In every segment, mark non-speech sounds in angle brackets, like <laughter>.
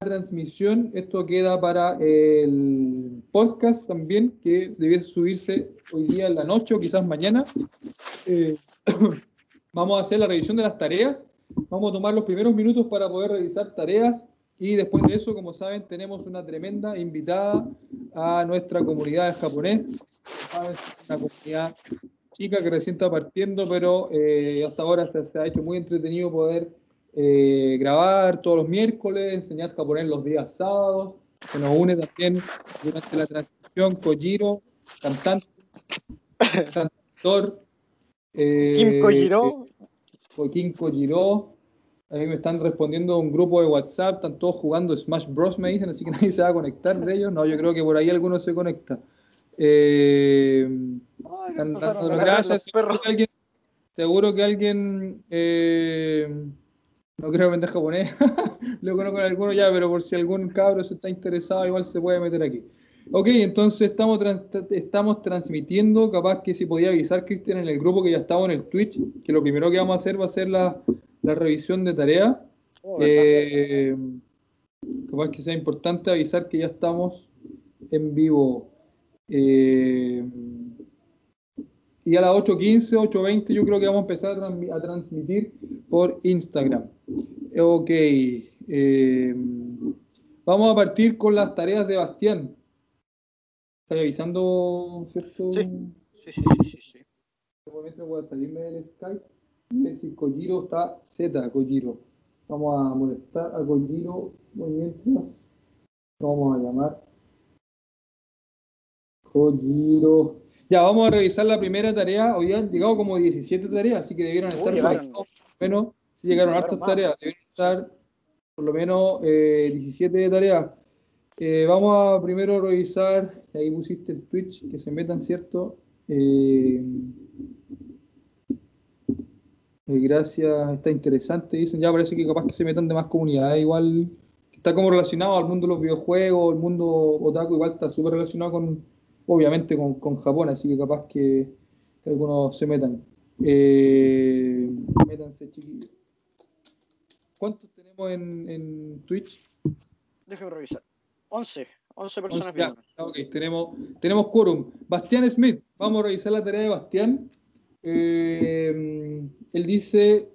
transmisión, esto queda para el podcast también, que debe subirse hoy día en la noche o quizás mañana. Eh, <coughs> vamos a hacer la revisión de las tareas. Vamos a tomar los primeros minutos para poder revisar tareas y después de eso, como saben, tenemos una tremenda invitada a nuestra comunidad de japonés. Una comunidad chica que recién está partiendo, pero eh, hasta ahora se, ha hecho muy entretenido poder eh, grabar todos los miércoles, enseñar japonés los días sábados. Se nos une también durante la transmisión Kojiro, cantante, cantor. Eh, Kim Kojiro. Kim Kojiro. A mí me están respondiendo un grupo de WhatsApp, están todos jugando Smash Bros. me dicen, así que <laughs> nadie se va a conectar de ellos. No, yo creo que por ahí alguno se conecta. Eh, están dando gracias. Seguro que alguien, eh, no creo vender japonés, <laughs> lo conozco con alguno ya, pero por si algún cabro se está interesado, igual se puede meter aquí. Ok, entonces estamos, estamos transmitiendo, capaz que si podía avisar Cristian en el grupo que ya estaba en el Twitch, que lo primero que vamos a hacer va a ser la, la revisión de tarea. Oh, eh, capaz que sea importante avisar que ya estamos en vivo. Eh, y a las 8.15, 8.20 yo creo que vamos a empezar a, transmitir por Instagram. Ok. Eh, vamos a partir con las tareas de Bastián. ¿Estás avisando, cierto? Sí, sí, sí, sí. sí, este voy a salirme del Skype. A ver si Kojiro está Z, Kojiro. Vamos a molestar a Kojiro mientras. Vamos a llamar Kojiro. Ya, vamos a revisar la primera tarea. Hoy han llegado como 17 tareas, así que debieron estar por Si llegaron hartas tareas, debieron estar por lo menos eh, 17 tareas. Eh, vamos a primero revisar, ahí pusiste el Twitch, que se metan, ¿cierto? Eh, eh, gracias, está interesante. Dicen, ya parece que capaz que se metan de más comunidades, igual está como relacionado al mundo de los videojuegos, el mundo otaku, igual está súper relacionado con, obviamente, con, Japón, así que capaz que, algunos se metan. Eh, métanse, chiquillos. ¿Cuántos tenemos en, Twitch? Déjame revisar. 11. 11 personas. Ya, ok, tenemos, tenemos quórum. Bastián Smith, vamos a revisar la tarea de Bastián. Eh, él dice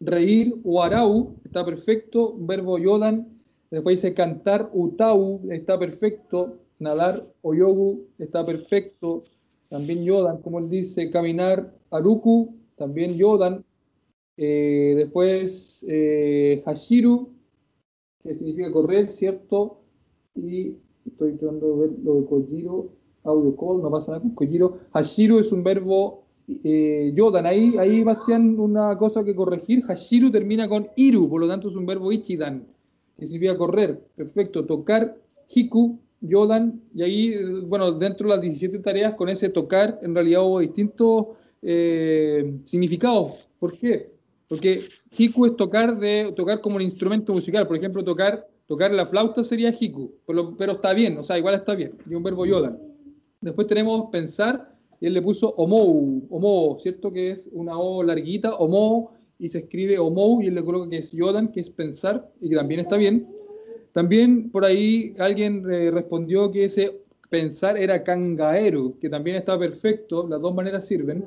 reír o arau, está perfecto. Verbo yodan. Después dice cantar utau, está perfecto. Nadar o yogu, está perfecto. También yodan, como él dice. Caminar aruku, también yodan. Eh, después eh, hashiru, que significa correr, ¿cierto? Y estoy tratando de ver lo de Kojiro audio call, no pasa nada con Kojiro. Hashiru es un verbo eh, Yodan. Ahí, ahí, Bastián, una cosa que corregir. Hashiru termina con Iru, por lo tanto es un verbo Ichidan, que significa correr. Perfecto. Tocar, Hiku, Yodan. Y ahí, bueno, dentro de las 17 tareas, con ese tocar, en realidad hubo distintos eh, significados. ¿Por qué? Porque Hiku es tocar, de, tocar como un instrumento musical. Por ejemplo, tocar, tocar la flauta sería Hiku, pero, pero está bien, o sea, igual está bien. Y un verbo Yodan. Después tenemos pensar, y él le puso omou, omou, ¿cierto? Que es una O larguita, omou, y se escribe omou, y él le coloca que es yodan, que es pensar, y que también está bien. También por ahí alguien eh, respondió que ese pensar era kangaeru, que también está perfecto, las dos maneras sirven.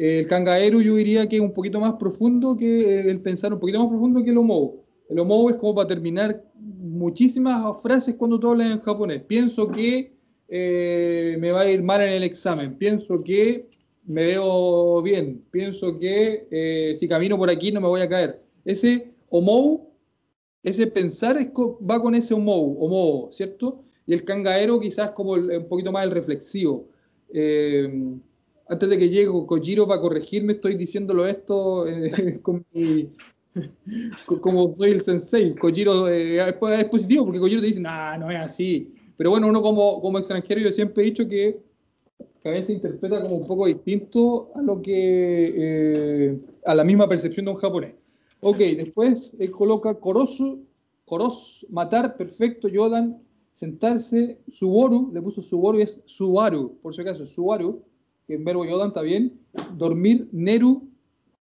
El kangaeru yo diría que es un poquito más profundo que el pensar, un poquito más profundo que el omou. El omou es como para terminar muchísimas frases cuando tú hablas en japonés. Pienso que eh, me va a ir mal en el examen. Pienso que me veo bien. Pienso que eh, si camino por aquí no me voy a caer. Ese omou, ese pensar va con ese omou, omou, ¿cierto? Y el cangaero quizás como un poquito más el reflexivo. Eh, antes de que llegue Kojiro para corregirme, estoy diciéndolo esto <laughs> como soy el sensei. Kojiro es positivo porque Kojiro te dice, no, no es así. Pero bueno, uno como, como extranjero, yo siempre he dicho que, a veces interpreta como un poco distinto a lo que eh, a la misma percepción de un japonés. Ok, después él coloca korosu, koros, matar, perfecto, yodan, sentarse, suboru, le puso suboru y es subaru, por si acaso, subaru, que en verbo yodan está bien, dormir, neru,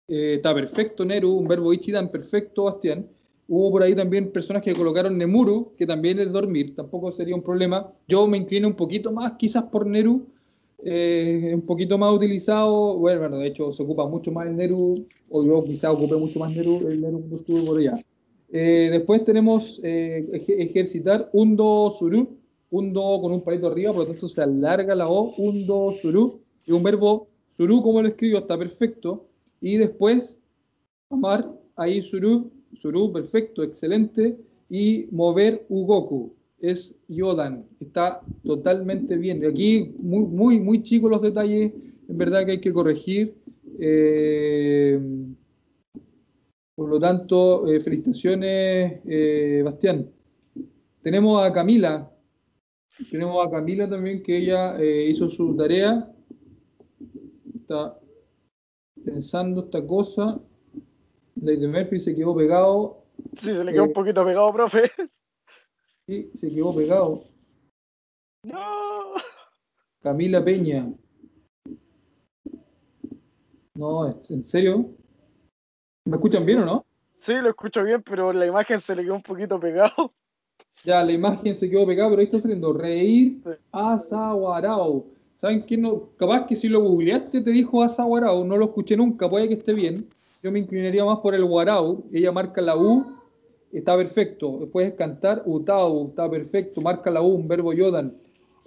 eh, está perfecto, neru, un verbo ichidan, perfecto, Bastián, Hubo por ahí también personas que colocaron Nemuru, que también es dormir, tampoco sería un problema. Yo me inclino un poquito más quizás por Neru, eh, un poquito más utilizado. Bueno, bueno, de hecho se ocupa mucho más el Neru, o yo quizás ocupé mucho más Neru, el Neru cuando estuve por allá. Eh, después tenemos eh, ejercitar Undo Suru, Undo con un palito arriba, por lo tanto se alarga la O, Undo Suru, y un verbo Suru, como lo escribo, está perfecto. Y después, amar, ahí Suru, Suru, perfecto, excelente. Y mover Ugoku, es Yodan, está totalmente bien. Aquí muy, muy, muy chicos los detalles, en verdad que hay que corregir. Eh, por lo tanto, eh, felicitaciones, eh, Bastián. Tenemos a Camila. Tenemos a Camila también, que ella eh, hizo su tarea. Está pensando esta cosa. Lady Murphy se quedó pegado. Sí, se le quedó un poquito pegado, profe. Sí, se quedó pegado. No. Camila Peña. No, ¿en serio? ¿Me escuchan bien o no? Sí, lo escucho bien, pero la imagen se le quedó un poquito pegado. Ya, la imagen se quedó pegada, pero ahí está saliendo reír Azawarao. ¿Saben quién no? Capaz que si lo googleaste te dijo Azawarao, no lo escuché nunca, puede que esté bien. Yo me inclinaría más por el Warao. Ella marca la U, está perfecto. Puedes cantar Utao, está perfecto. Marca la U, un verbo Yodan.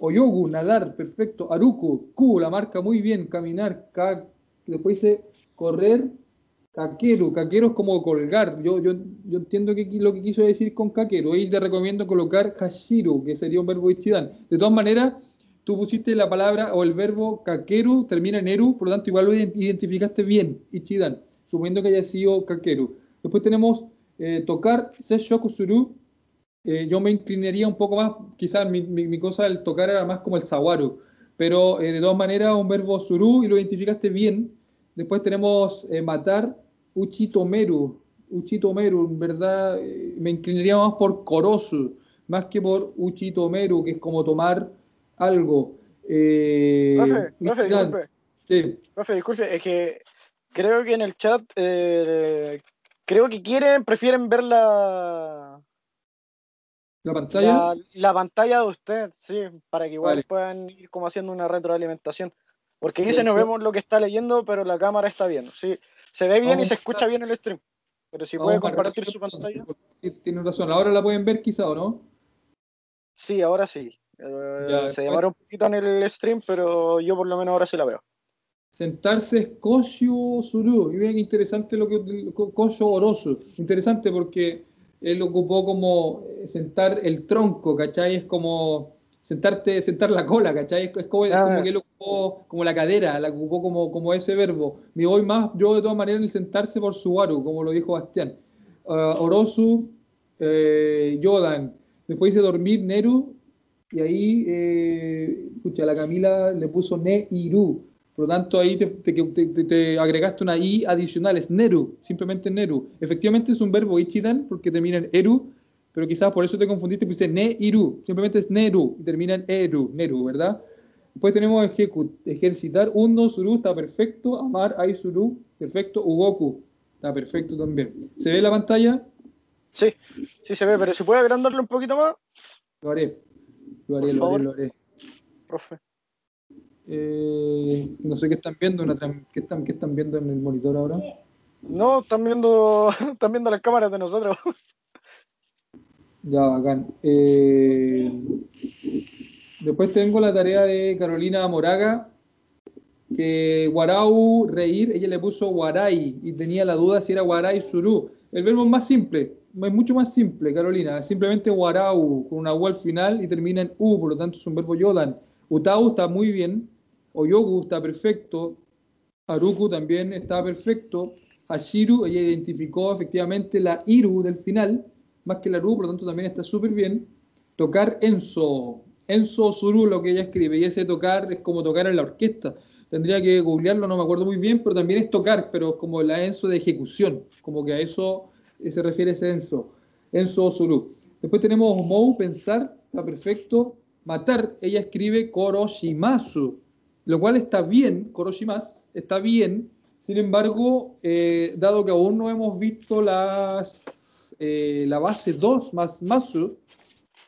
Oyogu, nadar, perfecto. Aruku, Q, la marca muy bien. Caminar, K. Después dice correr, Caquero, caquero es como colgar. Yo, yo, yo entiendo que, lo que quiso decir con caquero. Ahí te recomiendo colocar hashiru, que sería un verbo ichidan. De todas maneras, tú pusiste la palabra o el verbo kakeru, termina en eru, por lo tanto igual lo identificaste bien, ichidan, suponiendo que haya sido kakeru. Después tenemos eh, tocar, seshoku suru. Eh, yo me inclinaría un poco más, quizás mi, mi, cosa del tocar era más como el sawaru, pero eh, de todas maneras un verbo suru y lo identificaste bien. Después tenemos eh, matar, Uchitomeru. Uchitomeru, en verdad, eh, me inclinaría más por Korosu, más que por Uchitomeru, que es como tomar algo. Eh, profe, profe, disculpe. Sí. Profe, disculpe, es que creo que en el chat, eh, creo que quieren, prefieren ver la... ¿La pantalla? La, pantalla de usted, sí, para que igual puedan ir como haciendo una retroalimentación. Porque dice, no vemos lo que está leyendo, pero la cámara está bien. Sí, se ve bien y se escucha bien el stream. Pero si puede compartir su pantalla. Sí, tiene razón. Ahora la pueden ver quizá, ¿o no? Sí, ahora sí. Eh, se demora un poquito en el stream, pero yo por lo menos ahora sí la veo. Sentarse es Kosho Suru. Y bien interesante lo que Kosho Oroso. Interesante porque él ocupó como sentar el tronco, ¿cachai? Es como sentarte, sentar la cola, ¿cachai? Es, como, ah. que él ocupó como la cadera, la ocupó como, como ese verbo. Me voy más, yo de todas maneras, en el sentarse por Subaru, como lo dijo Bastián. Uh, Orosu, eh, Yodan. Después dice dormir, Neru. Y ahí, eh, escucha, la Camila le puso Ne-Iru. Por lo tanto, ahí te, te, te, agregaste una I adicional, es Neru, simplemente Neru. Efectivamente es un verbo Ichidan, porque termina en Eru, pero quizás por eso te confundiste, pusiste ne-iru, simplemente es neru y termina en eru, neru, ¿verdad? Después tenemos ejecut, ejercitar, uno, suru, está perfecto, amar, ai, suru, perfecto, ugoku, está perfecto también. ¿Se ve la pantalla? Sí, sí se ve, pero ¿se puede agrandarlo un poquito más? Lo haré, lo haré, lo haré, lo haré. Profe. Eh, no sé qué están viendo, ¿qué, están, ¿qué están viendo en el monitor ahora? No, están viendo, <laughs> están viendo las cámaras de nosotros. Ya, bacán. Eh, después tengo la tarea de Carolina Moraga, que Guarau, reír, ella le puso Guaray y tenía la duda si era Guaray Surú. El verbo más simple, es mucho más simple, Carolina. Simplemente Guarau con una U al final y termina en U, por lo tanto es un verbo Yodan. Utau está muy bien, Oyogu está perfecto, Aruku también está perfecto, Hashiru, ella identificó efectivamente la Iru del final más que la RU, por lo tanto también está súper bien. Tocar Enzo, Enzo Suru, lo que ella escribe, y ese tocar es como tocar en la orquesta. Tendría que googlearlo, no me acuerdo muy bien, pero también es tocar, pero como la Enzo de ejecución, como que a eso se refiere ese Enzo, Enzo Suru. Después tenemos Mou, pensar, está perfecto. Matar, ella escribe Koroshimasu, lo cual está bien, Koroshimas, está bien. Sin embargo, eh, dado que aún no hemos visto las eh, la base 2 más masu.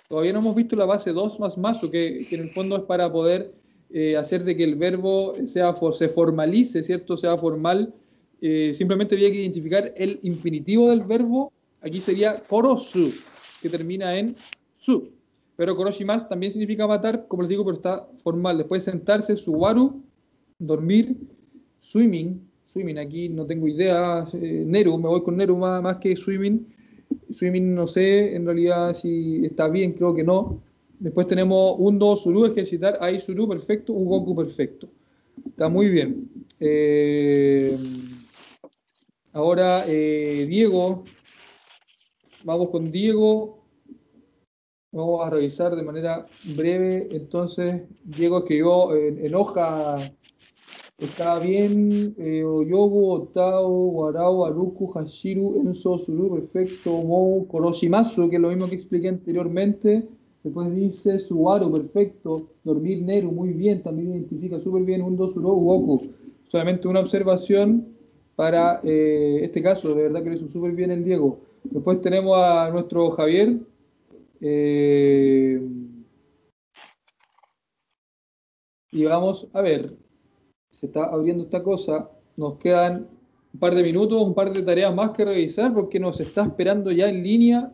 Todavía no hemos visto la base 2 más masu, que, que en el fondo es para poder eh, hacer de que el verbo sea, se formalice, ¿cierto? Sea formal. Eh, simplemente había que identificar el infinitivo del verbo. Aquí sería korosu, que termina en su. Pero koroshimas también significa matar, como les digo, pero está formal. Después sentarse, suwaru, dormir, swimming. Swimming, aquí no tengo idea. Eh, Neru, me voy con Neru más, más que swimming. Swimming no sé en realidad si está bien, creo que no. Después tenemos un do suru, ejercitar, ahí suru, perfecto, un goku perfecto. Está muy bien. Eh, ahora, eh, Diego, vamos con Diego. Vamos a revisar de manera breve. Entonces, Diego escribió en, en hoja, está bien, eh, Oyogu, Otao, Warao, Aruku, Hashiru, Enso, Suru, perfecto, Mou, Koroshimasu, que es lo mismo que expliqué anteriormente. Después dice Subaru, perfecto. Dormir Neru, muy bien. También identifica súper bien un Dosuro Goku. Solamente una observación para eh, este caso. De verdad que lo hizo súper bien el Diego. Después tenemos a nuestro Javier. Eh, y vamos a ver. Se está abriendo esta cosa. Nos quedan un par de minutos, un par de tareas más que revisar porque nos está esperando ya en línea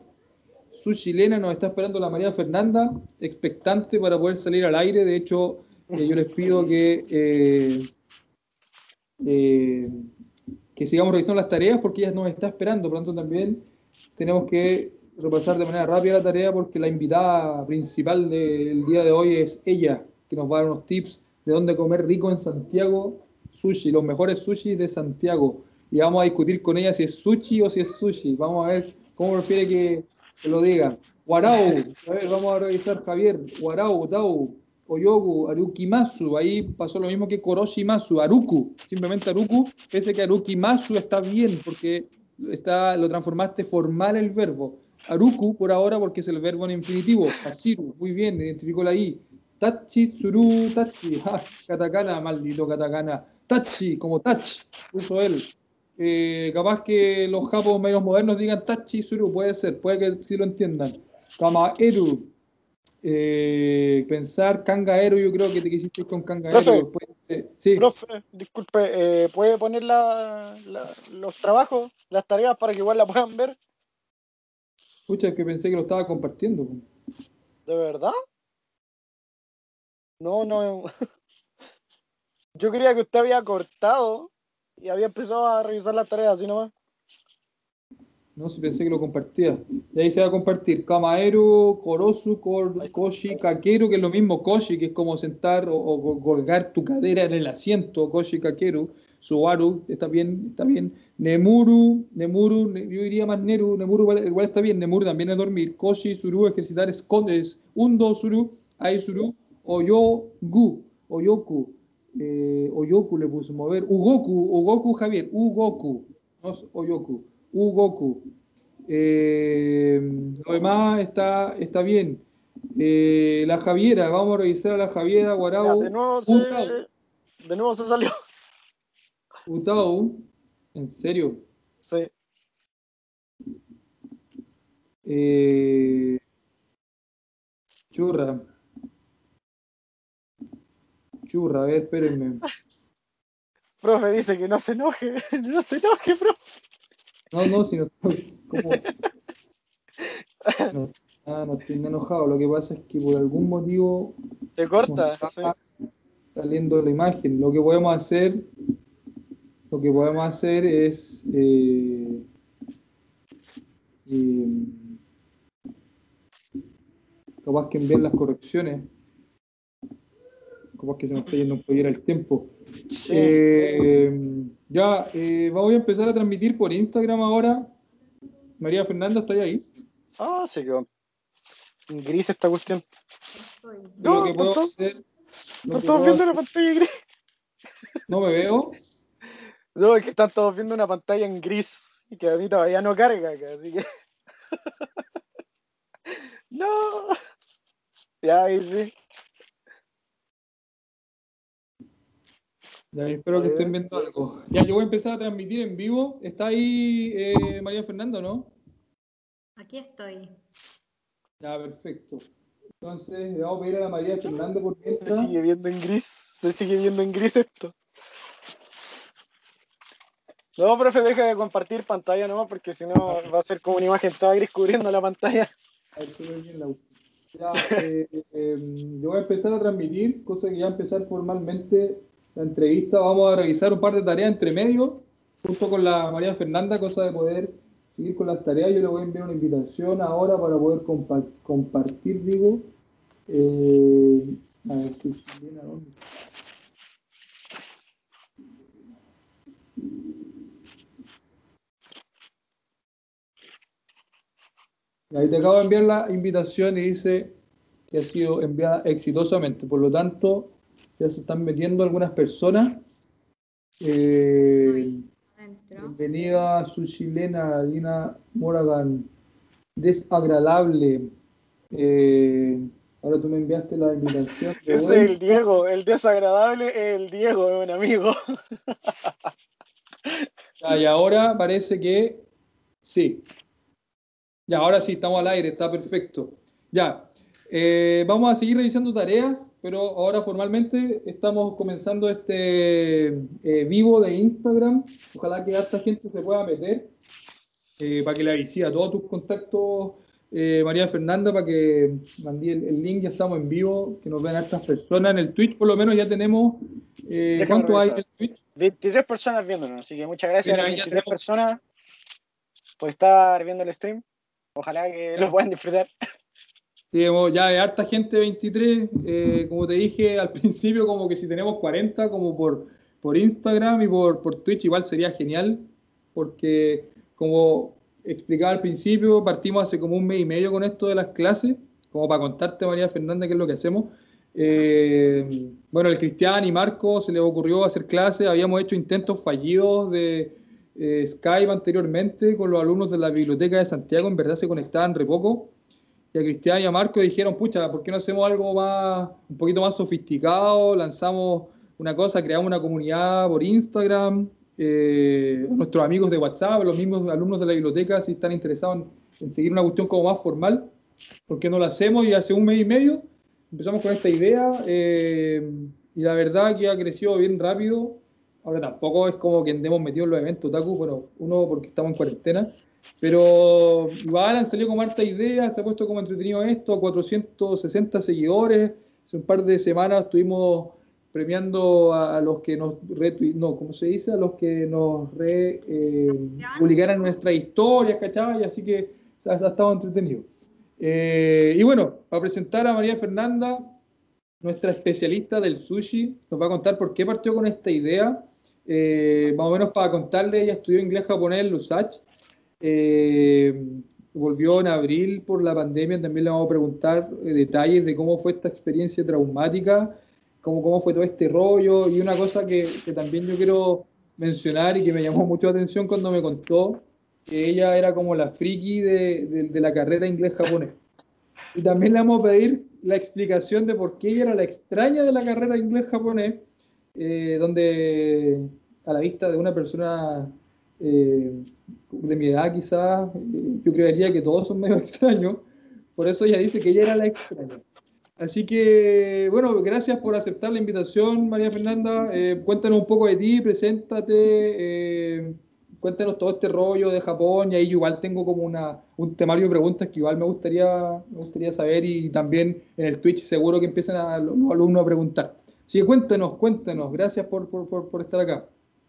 su chilena nos está esperando la María Fernanda, expectante para poder salir al aire. De hecho, eh, yo les pido que, que sigamos revisando las tareas porque ella nos está esperando. Por tanto, también tenemos que repasar de manera rápida la tarea porque la invitada principal del día de hoy es ella, que nos va a dar unos tips de dónde comer rico en Santiago sushi, los mejores sushi de Santiago. Y vamos a discutir con ella si es sushi o si es sushi. Vamos a ver cómo prefiere que, que lo digan. Warao, a ver, vamos a revisar Javier. Warao, Tao, Oyogu, Arukimasu. Ahí pasó lo mismo que Koroshimasu, Aruku. Simplemente Aruku, pese que Arukimasu está bien porque está, lo transformaste formal el verbo. Aruku por ahora porque es el verbo en infinitivo. Hashiru, muy bien, identificó la I. Tachi, Tsuru, Tachi. <laughs> katakana, maldito katakana. Tachi, como Tach, puso él. Eh, capaz que los japos medios modernos digan Tachi Suru, puede ser, puede que sí lo entiendan. Kamaeru, eh, pensar Kangaeru, yo creo que te quisiste con Kangaeru. Profe, sí. profe disculpe, eh, ¿puede poner la, los trabajos, las tareas para que igual la puedan ver? Escucha, que pensé que lo estaba compartiendo. ¿De verdad? No, no. <laughs> Yo creía que usted había cortado y había empezado a revisar las tareas, así nomás. No, si pensé que lo compartía. Y ahí se va a compartir Kamaero, Korosu, Koshi, Kakeru, que es lo mismo Koshi, que es como sentar o, colgar tu cadera en el asiento, Koshi, Kakeru. Subaru, está bien, está bien. Nemuru, Nemuru, yo diría más Neru, Nemuru igual, está bien, Nemuru también es dormir. Koshi, Suru, ejercitar, escondes. Undo, Suru, Ai, Suru, Oyogu, Oyoku, eh, Oyoku le puso mover, Ugoku, Ugoku Javier, Ugoku, no es Oyoku, Ugoku. Eh, lo demás está, está bien. Eh, la Javiera, vamos a revisar a la Javiera, Guarau. de, nuevo se, de nuevo se salió. Utau, ¿en serio? Sí. Eh, churra. Churra, a ver, espérenme. <laughs> Profe dice que no se enoje, <laughs> no se enoje, profe. No, no, si no <laughs> como... No, ah, no estoy enojado. Lo que pasa es que por algún motivo. Te corta, sí. saliendo la imagen. Lo que podemos hacer. Lo que podemos hacer es. Eh, eh, capaz que enviar las correcciones como que se nos está yendo un poquito el tiempo. Eh, ya, eh, voy a empezar a transmitir por Instagram ahora. María Fernanda, ¿está ahí? Ah, sí, quedó en gris esta cuestión. No, lo que puedo hacer. No estamos viendo una pantalla gris. ¿No me veo? No, es que están todos viendo una pantalla en gris y que a mí todavía no carga, así que. <laughs> no. Ya, ahí sí. Ya, espero que estén viendo algo. Ya, yo voy a empezar a transmitir en vivo. ¿Está ahí eh, María Fernanda, no? Aquí estoy. Ya, perfecto. Entonces, le vamos a pedir a la María Fernanda por mientras. Se sigue viendo en gris. Se sigue viendo en gris esto. No, profe, deja de compartir pantalla nomás porque si no va a ser como una imagen toda gris cubriendo la pantalla. Ya, eh, em, yo voy a empezar a transmitir, cosa que ya empezar formalmente la entrevista. Vamos a revisar un par de tareas entre medio, junto con la María Fernanda, cosa de poder seguir con las tareas. Yo le voy a enviar una invitación ahora para poder compartir, digo. Eh, a ver, bien, ¿a dónde? Ahí te acabo de enviar la invitación y dice que ha sido enviada exitosamente. Por lo tanto, ya se están metiendo algunas personas. Eh, bienvenida su chilena, Dina Moragan. Desagradable. Eh, ahora tú me enviaste la invitación. <laughs> Es el Diego, el desagradable el Diego, es un amigo. <laughs> y ahora parece que sí, ya, ahora sí, estamos al aire, está perfecto. Ya, eh, vamos a seguir revisando tareas, pero ahora formalmente estamos comenzando este eh, vivo de Instagram. Ojalá que esta gente se pueda meter eh, para que le avise a todos tus contactos, María Fernanda, para que mandé el, link, ya estamos en vivo, que nos vean estas personas. En el Twitch por lo menos ya tenemos... ¿Cuánto hay en el Twitch? 23 personas viéndonos, así que muchas gracias a las 23 personas por estar viendo el stream. Ojalá que lo puedan disfrutar. Ya hay harta gente 23, eh, como te dije al <laughs> principio, como que si tenemos 40, como por, por Instagram y por, por Twitch, igual sería genial, porque como explicaba al principio, partimos hace como un mes y medio con esto de las clases, como para contarte, María Fernanda, qué es lo que hacemos. Eh, bueno, el Cristian y Marco se les ocurrió hacer clases, habíamos hecho intentos fallidos de eh, Skype anteriormente con los alumnos de la Biblioteca de Santiago, en verdad se conectaban re poco. Y a Cristian y a Marco dijeron, pucha, ¿por qué no hacemos algo más, un poquito más sofisticado? Lanzamos una cosa, creamos una comunidad por Instagram. Eh, nuestros amigos de WhatsApp, los mismos alumnos de la biblioteca, si están interesados en, seguir una cuestión como más formal, ¿por qué no lo hacemos? Y hace un mes y medio empezamos con esta idea eh, y la verdad que ha crecido bien rápido. Ahora tampoco es como que andemos metidos en los eventos Taku, bueno, uno porque estamos en cuarentena, pero igual han salido como harta idea, se ha puesto como entretenido esto, 460 seguidores, hace un par de semanas estuvimos premiando a, los que nos no, ¿cómo se dice? A los que nos re, eh, publicaran nuestras historias, ¿cachai? Así que ha, estado entretenido. Eh, y bueno, para presentar a María Fernanda, nuestra especialista del sushi, nos va a contar por qué partió con esta idea eh, más o menos para contarle, ella estudió inglés japonés en Lusach. Eh, volvió en abril por la pandemia. También le vamos a preguntar eh, detalles de cómo fue esta experiencia traumática, cómo, cómo fue todo este rollo. Y una cosa que, que también yo quiero mencionar y que me llamó <laughs> mucho la atención cuando me contó que ella era como la friki de, de, la carrera inglés-japonés. Y también le vamos a pedir la explicación de por qué ella era la extraña de la carrera inglés-japonés eh, donde a la vista de una persona eh, de mi edad quizás, eh, yo creería que todos son medio <laughs> extraños, por eso ella dice que ella era la extraña. Así que, bueno, gracias por aceptar la invitación, María Fernanda. cuéntanos un poco de ti, preséntate, cuéntanos todo este rollo de Japón y ahí igual tengo como una, un temario de preguntas que igual me gustaría, me gustaría saber y también en el Twitch seguro que empiezan a, los alumnos a preguntar. Sí, cuéntanos, cuéntanos. Gracias por, estar acá.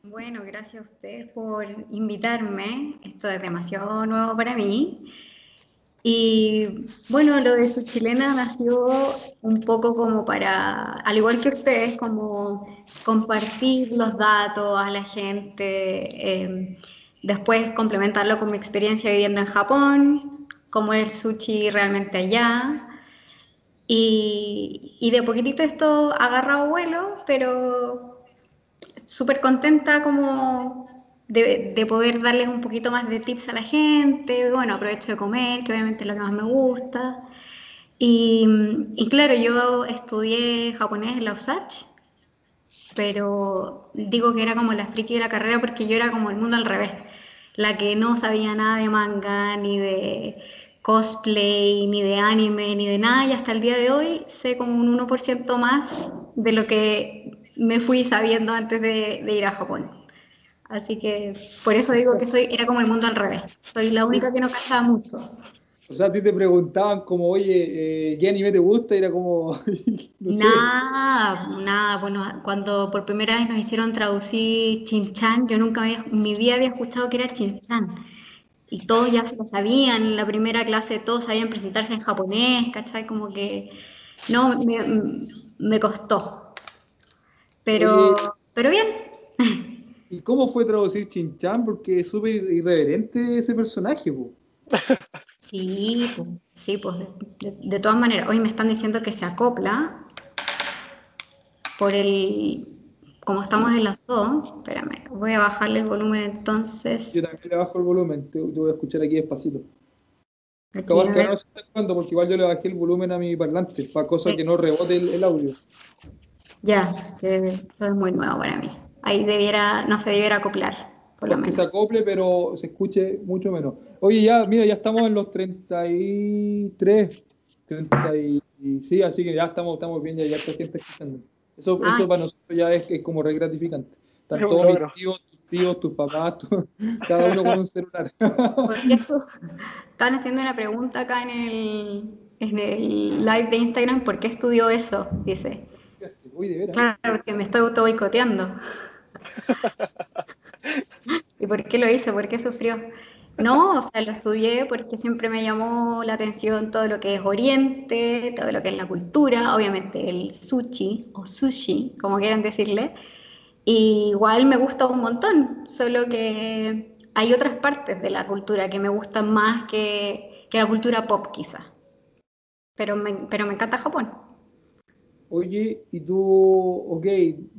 Bueno, gracias a ustedes por invitarme. Esto es demasiado nuevo para mí. Y bueno, lo de su chilena nació un poco como para, al igual que ustedes, como compartir los datos a la gente, em, después complementarlo con mi experiencia viviendo en Japón, cómo el sushi realmente allá, y, de poquitito esto ha agarrado vuelo, pero súper contenta como de, poder darles un poquito más de tips a la gente. Bueno, aprovecho de comer, que obviamente es lo que más me gusta. Y, y claro, yo estudié japonés en la USACH, pero digo que era como la friki de la carrera porque yo era como el mundo al revés, la que no sabía nada de manga ni de cosplay, ni de anime, ni de nada, y hasta el día de hoy sé como un 1% más de lo que me fui sabiendo antes de, ir a Japón. Así que por eso digo que soy, era como el mundo al revés. Soy la única que no cantaba mucho. O sea, a ti te preguntaban como, oye, eh, ¿qué anime te gusta? Y era como... <laughs> nada, nada. Bueno, cuando por primera vez nos hicieron traducir Chin-Chan, yo nunca había, en mi vida había escuchado que era Chin-Chan. Y todos ya se lo sabían, en la primera clase todos sabían presentarse en japonés, ¿cachai? Como que... No, me, me costó. Pero, pero bien. ¿Y cómo fue traducir Chin-Chan? Porque es súper irreverente ese personaje, po. Sí, pues, sí, pues de, todas maneras, hoy me están diciendo que se acopla por el, como estamos en las dos, espérame, voy a bajarle el volumen entonces. Yo también le bajo el volumen, te, voy a escuchar aquí despacito. Acabo que no se está escuchando porque igual yo le bajé el volumen a mi parlante, para cosa que no rebote el, audio. Ya, eso es muy nuevo para mí. Ahí debiera, no se debiera acoplar. Que se acople, pero se escuche mucho menos. Oye, ya, mira, ya estamos en los 33, 30 y, sí, así que ya estamos, estamos bien, ya, ya está gente escuchando. Eso, eso para nosotros ya es, es como re gratificante. Están todos mis tíos, tus tíos, tus papás, cada uno con un celular. <laughs> Están haciendo una pregunta acá en el, en el live de Instagram, ¿por qué estudió eso? Dice. Uy, de veras. Claro, porque me estoy auto boicoteando. <laughs> ¿Y por qué lo hice? ¿Por qué sufrió? No, o sea, lo estudié porque siempre me llamó la atención todo lo que es Oriente, todo lo que es la cultura, obviamente el sushi o sushi, como quieran decirle. igual me gusta un montón, solo que hay otras partes de la cultura que me gustan más que, que la cultura pop quizá. Pero me, pero me encanta Japón. Oye, y tú, ok,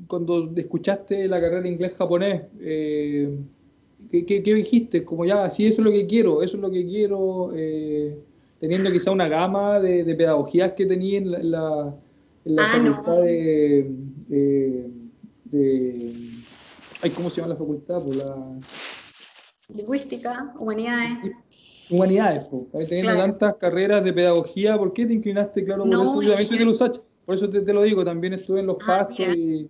cuando escuchaste la carrera inglés-japonés, eh, ¿qué, dijiste? Como ya, sí, eso es lo que quiero, eso es lo que quiero, eh, teniendo quizá una gama de, pedagogías que tenía en la, en la, ah, facultad de, de, ay, ¿Cómo se llama la facultad? Por pues la... Lingüística, humanidades. Humanidades, pues. Teniendo tantas carreras de pedagogía, ¿por qué te inclinaste, claro, por eso? Yo también soy de los por eso te, lo digo, también estuve en los ah, pastos y...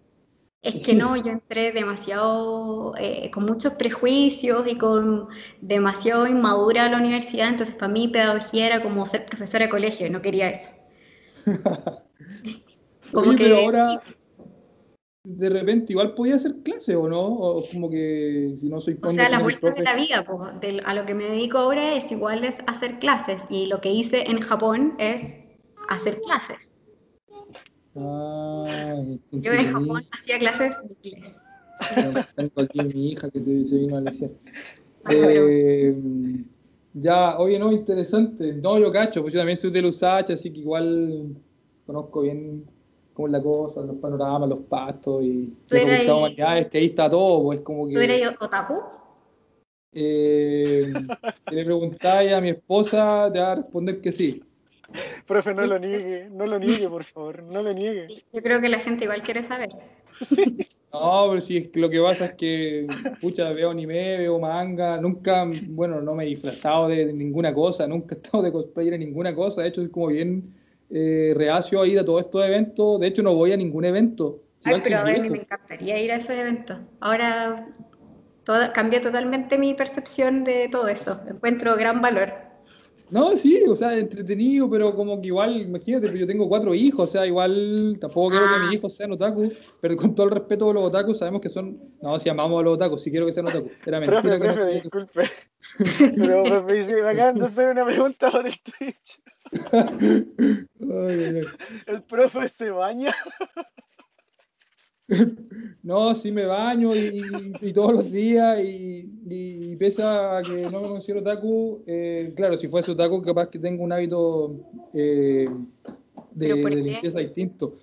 Es que no, yo entré demasiado, eh, con muchos prejuicios y con demasiado inmadura a la universidad, entonces para mí pedagogía era como ser profesora de colegio, y no quería eso. <laughs> como que, pero ahora de repente igual podía hacer clase o no, o como que si no soy O sea, las vueltas de la vida, pues, a lo que me dedico ahora es igual es hacer clases y lo que hice en Japón es hacer clases. Yo en Japón hacía clases de inglés. Tengo aquí mi hija que se, vino a lección. Ah, eh, ya, oye, no, interesante. No, yo cacho, pues yo también soy de Lusach, así que igual conozco bien cómo es la cosa, los panoramas, los pastos y facultad de humanidades, que ahí está todo, pues como que... ¿Tú eres otaku? Eh, si le preguntáis a mi esposa, te va a responder que sí. Profe, no lo niegue, no lo niegue, por favor, no lo niegue. Yo creo que la gente igual quiere saber. No, pero si es que lo que pasa es que, pucha, veo anime, veo manga, nunca, bueno, no me he disfrazado de, ninguna cosa, nunca he estado de cosplayer en ninguna cosa, de hecho soy como bien eh, reacio a ir a todos estos eventos, de hecho no voy a ningún evento. Ay, pero a ver, me encantaría ir a esos eventos. Ahora toda, cambié totalmente mi percepción de todo eso, encuentro gran valor. No, sí, o sea, entretenido, pero como que igual, imagínate, yo tengo cuatro hijos, o sea, igual tampoco quiero que mis ah. hijos sean otaku, pero con todo el respeto a los otakus, sabemos que son, no, si amamos a los otakus, si quiero que sean otaku. Era mentira profe, profe, disculpe. pero, profe, me acaban de hacer una pregunta por el Twitch. <laughs> ¿El profe se baña? <laughs> No, sí me baño y, todos los días y, pese a que no me considero otaku, eh, claro, si fuese otaku capaz que tengo un hábito eh, de, limpieza distinto.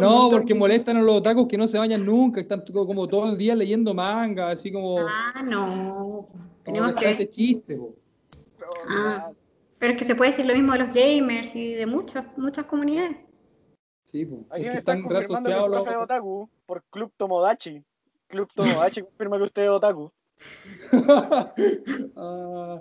No, porque molestan a los otakus que no se bañan nunca, están como todo el día leyendo manga, así como... Ah, no. Tenemos que... Ese chiste, ah, pero es que se puede decir lo mismo de los gamers y de muchas, muchas comunidades. Sí, pues. Están, confirmando que el profe de otaku por Club Tomodachi. Club Tomodachi <laughs> confirma que usted es otaku. <laughs> Ah,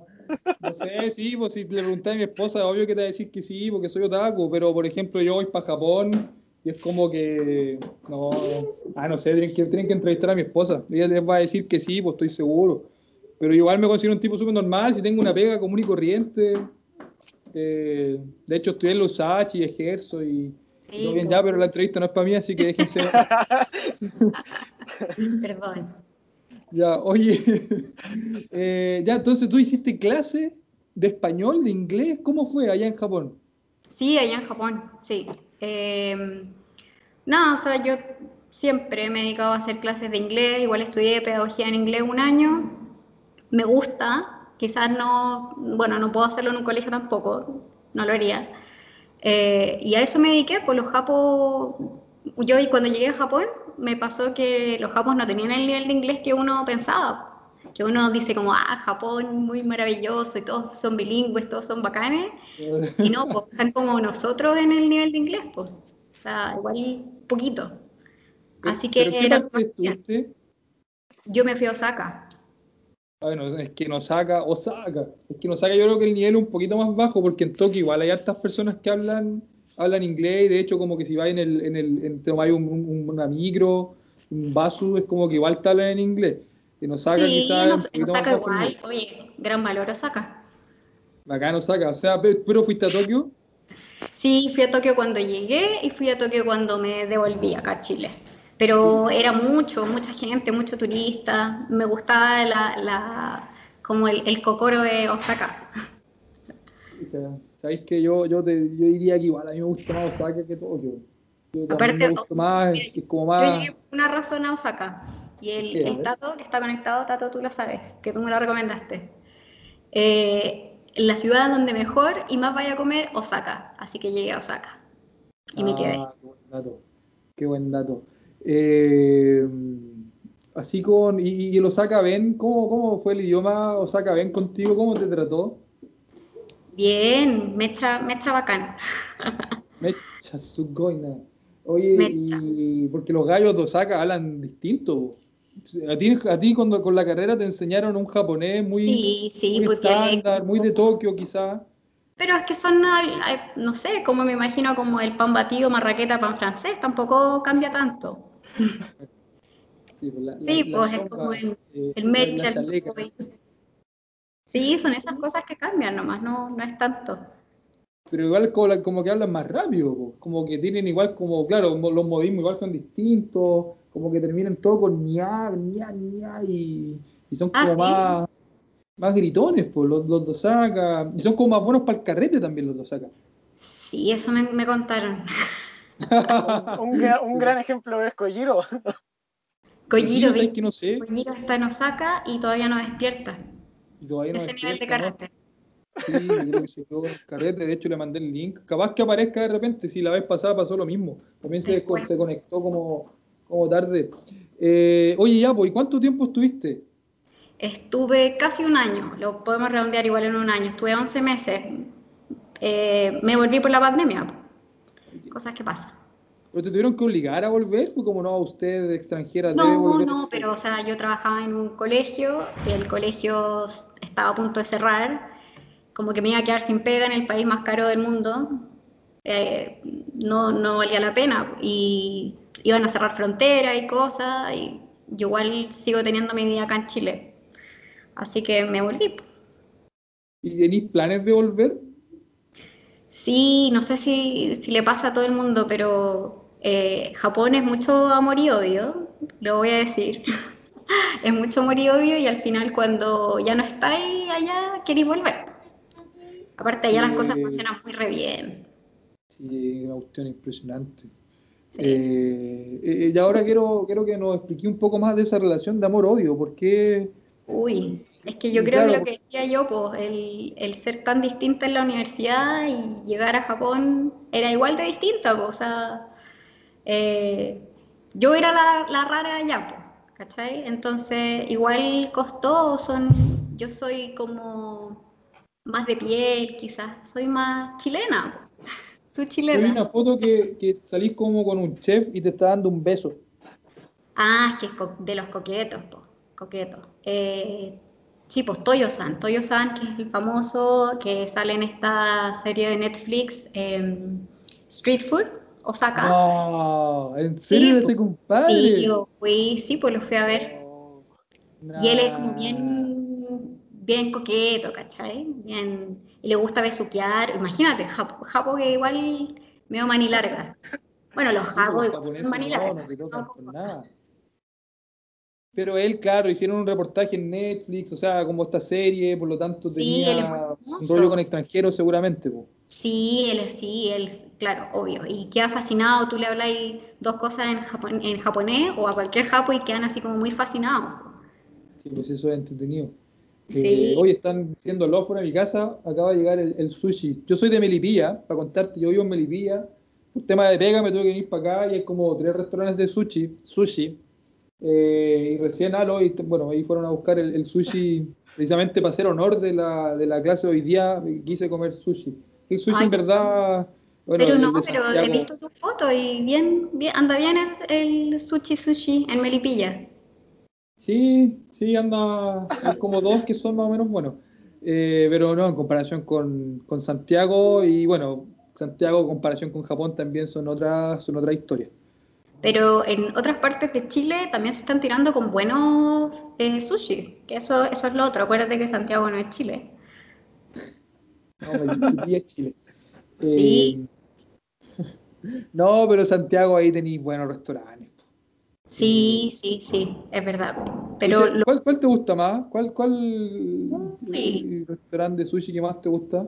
No sé, sí, pues si le pregunté a mi esposa, obvio que te va a decir que sí, porque soy otaku, pero por ejemplo yo voy para Japón y es como que, no, ah, no sé, tienen que, tienen que entrevistar a mi esposa. Ella les va a decir que sí, pues estoy seguro. Pero igual me considero un tipo súper normal, si tengo una pega común y corriente. Eh, de hecho, estudié en los H y ejerzo y sí, bien ya, pero la entrevista no es para mí, así que déjense. <laughs> Perdón. Ya, oye, <laughs> eh, ya, entonces tú hiciste clase de español, de inglés, ¿cómo fue allá en Japón? Sí, allá en Japón, sí. Eh, no, o sea, yo siempre me he dedicado a hacer clases de inglés, igual estudié pedagogía en inglés un año, me gusta, quizás no, bueno, no puedo hacerlo en un colegio tampoco, no lo haría. Eh, y a eso me dediqué, pues los japos, yo y cuando llegué a Japón me pasó que los japos no tenían el nivel de inglés que uno pensaba, que uno dice como, ah, Japón muy maravilloso y todos son bilingües, todos son bacanes, y no, pues están como nosotros en el nivel de inglés, pues, o sea, igual poquito. Así que... ¿Pero qué parte estuviste? Yo me fui a Osaka. Bueno, es que nos saca, Osaka, es que nos saca yo creo que el nivel es un poquito más bajo, porque en Tokio igual hay hartas personas que hablan, hablan inglés, y de hecho como que si vas en el, en el, en, te un, un, una micro, un vaso, es como que igual te hablan en inglés. En Osaka sí, quizás... No, en Osaka igual, oye, gran valor Osaka. Bacán Osaka, o sea, ¿pero fuiste a Tokio? Sí, fui a Tokio cuando llegué y fui a Tokio cuando me devolví acá a Chile pero era mucho, mucha gente, mucho turista. Me gustaba la, la como el, el, cocoro de Osaka. Sabéis que yo, yo, te, yo diría que igual a mí me gusta más Osaka que Tokio. Yo Aparte, me gusta más, es como más... Yo llegué por una razón a Osaka. Y el, el Tato, que está conectado, Tato, tú lo sabes, que tú me lo recomendaste. Eh, la ciudad donde mejor y más vaya a comer, Osaka. Así que llegué a Osaka. Y ah, me quedé. Qué buen dato. Qué buen dato. Eh, así con. Y, y, el Osaka Ben, ¿cómo, ¿cómo fue el idioma Osaka Ben contigo? ¿Cómo te trató? Bien, me echa, me echa bacán. Mecha Sugoina. Oye, y porque los gallos de Osaka hablan distinto. A ti, a ti cuando, con la carrera te enseñaron un japonés muy, sí, sí, muy estándar, muy de Tokio quizás. Pero es que son, no sé, como me imagino como el pan batido, marraqueta, pan francés, tampoco cambia tanto. Sí, pues, la, sí, la, pues es como el, eh, el mecha, el. Sí, son esas cosas que cambian nomás, no, no es tanto. Pero igual como, que hablan más rápido, po. como que tienen igual como, claro, los modismos igual son distintos, como que terminan todo con ña, ña, ña, y, y son Ah, como ¿sí? más, más gritones, pues, los, los Osaka, y son como más buenos para el carrete también los de Osaka. Sí, eso me, me contaron. <laughs> <laughs> Un, un gran ejemplo es Kojiro. Kojiro, ¿sabes vi- que no sé? Kojiro está en Osaka y todavía no despierta. Y todavía no Ese nivel de despierta, ¿no? carácter. Sí, yo creo que se quedó en carrete, de hecho le mandé el link. Capaz que aparezca de repente, si la vez pasada pasó lo mismo. También se, Es bueno. se conectó como, como tarde. Eh, oye, ya, pues, ¿y cuánto tiempo estuviste? Estuve casi un año, lo podemos redondear igual en un año. Estuve 11 meses. Eh, me volví por la pandemia. Cosas que pasan. ¿Pero te tuvieron que obligar a volver? ¿Fue como no, usted extranjera debe No, volver? no, pero o sea, yo trabajaba en un colegio, el colegio estaba a punto de cerrar, como que me iba a quedar sin pega en el país más caro del mundo, eh, no, no valía la pena y iban a cerrar fronteras y cosas y yo igual sigo teniendo mi vida acá en Chile, así que me volví. ¿Y tenéis planes de volver? Sí, no sé si, si le pasa a todo el mundo, pero eh, Japón es mucho amor y odio, lo voy a decir. <laughs> es mucho amor y odio y al final cuando ya no estáis allá, queréis volver. Aparte allá las cosas Sí. funcionan muy re bien. Sí, una cuestión impresionante. Sí. Eh, eh, y ahora quiero, quiero que nos explique un poco más de esa relación de amor-odio. ¿Por qué? Uy, es que yo Y creo claro, que lo que decía yo, pues, el, el ser tan distinta en la universidad y llegar a Japón era igual de distinta, pues, o sea, eh, yo era la, la rara allá, pues, ¿cachai? Entonces, igual costó, son, yo soy como más de piel, quizás, soy más chilena, pues. <laughs> soy chilena. una foto que, que salís como con un chef y te está dando un beso. Ah, es que es de los coquetos, po, coquetos. Eh, Sí, pues Toyo-san, Toyo-san, que es el famoso que sale en esta serie de Netflix, em, Street Food, Osaka. No, ¿en serio Sí, ese compadre? Sí, yo fui, sí, pues lo fui a ver. Y él es como bien, bien coqueto, ¿cachai? Bien, y le gusta besuquear. Imagínate, Japo, Japo que igual medio mani larga. Bueno, los japos son japoneses mani no, no te tocan ¿no? por nada. Pero él, claro, hicieron un reportaje en Netflix, o sea, como esta serie, por lo tanto Sí, tenía un rollo con extranjeros seguramente. po. Sí, él sí, él, claro, obvio. Y queda fascinado, tú le hablas dos cosas en, japon- en japonés o a cualquier japo y quedan así como muy fascinados. Sí, pues eso es entretenido. Sí. Eh, hoy están diciendo fuera de mi casa, acaba de llegar el, el sushi. Yo soy de Melipilla, para contarte, yo vivo en Melipilla. Por tema de pega me tuve que venir para acá y hay como tres restaurantes de sushi. sushi. Eh, y recién Alo, y, bueno, ahí fueron a buscar el, el sushi precisamente para hacer honor de la, de la clase de hoy día. Quise comer sushi. El sushi Ay, en verdad. Bueno, pero no, pero he visto tu foto y bien, bien anda bien el, el sushi sushi en Melipilla. Sí, sí, anda. Hay como dos que son más o menos buenos. Eh, pero no, en comparación con, con Santiago y bueno, Santiago en comparación con Japón también son otras son otra historia. Pero en otras partes de Chile también se están tirando con buenos eh, sushi, que eso, eso es lo otro. Acuérdate que Santiago no es Chile. No, Melipilla es Chile. Sí. Eh, <laughs> no, pero Santiago ahí tenéis buenos restaurantes. Sí, sí, sí, es verdad. Pero ¿Cuál, lo- cuál, cuál te gusta más? ¿Cuál, cuál eh, restaurante de sushi que más te gusta?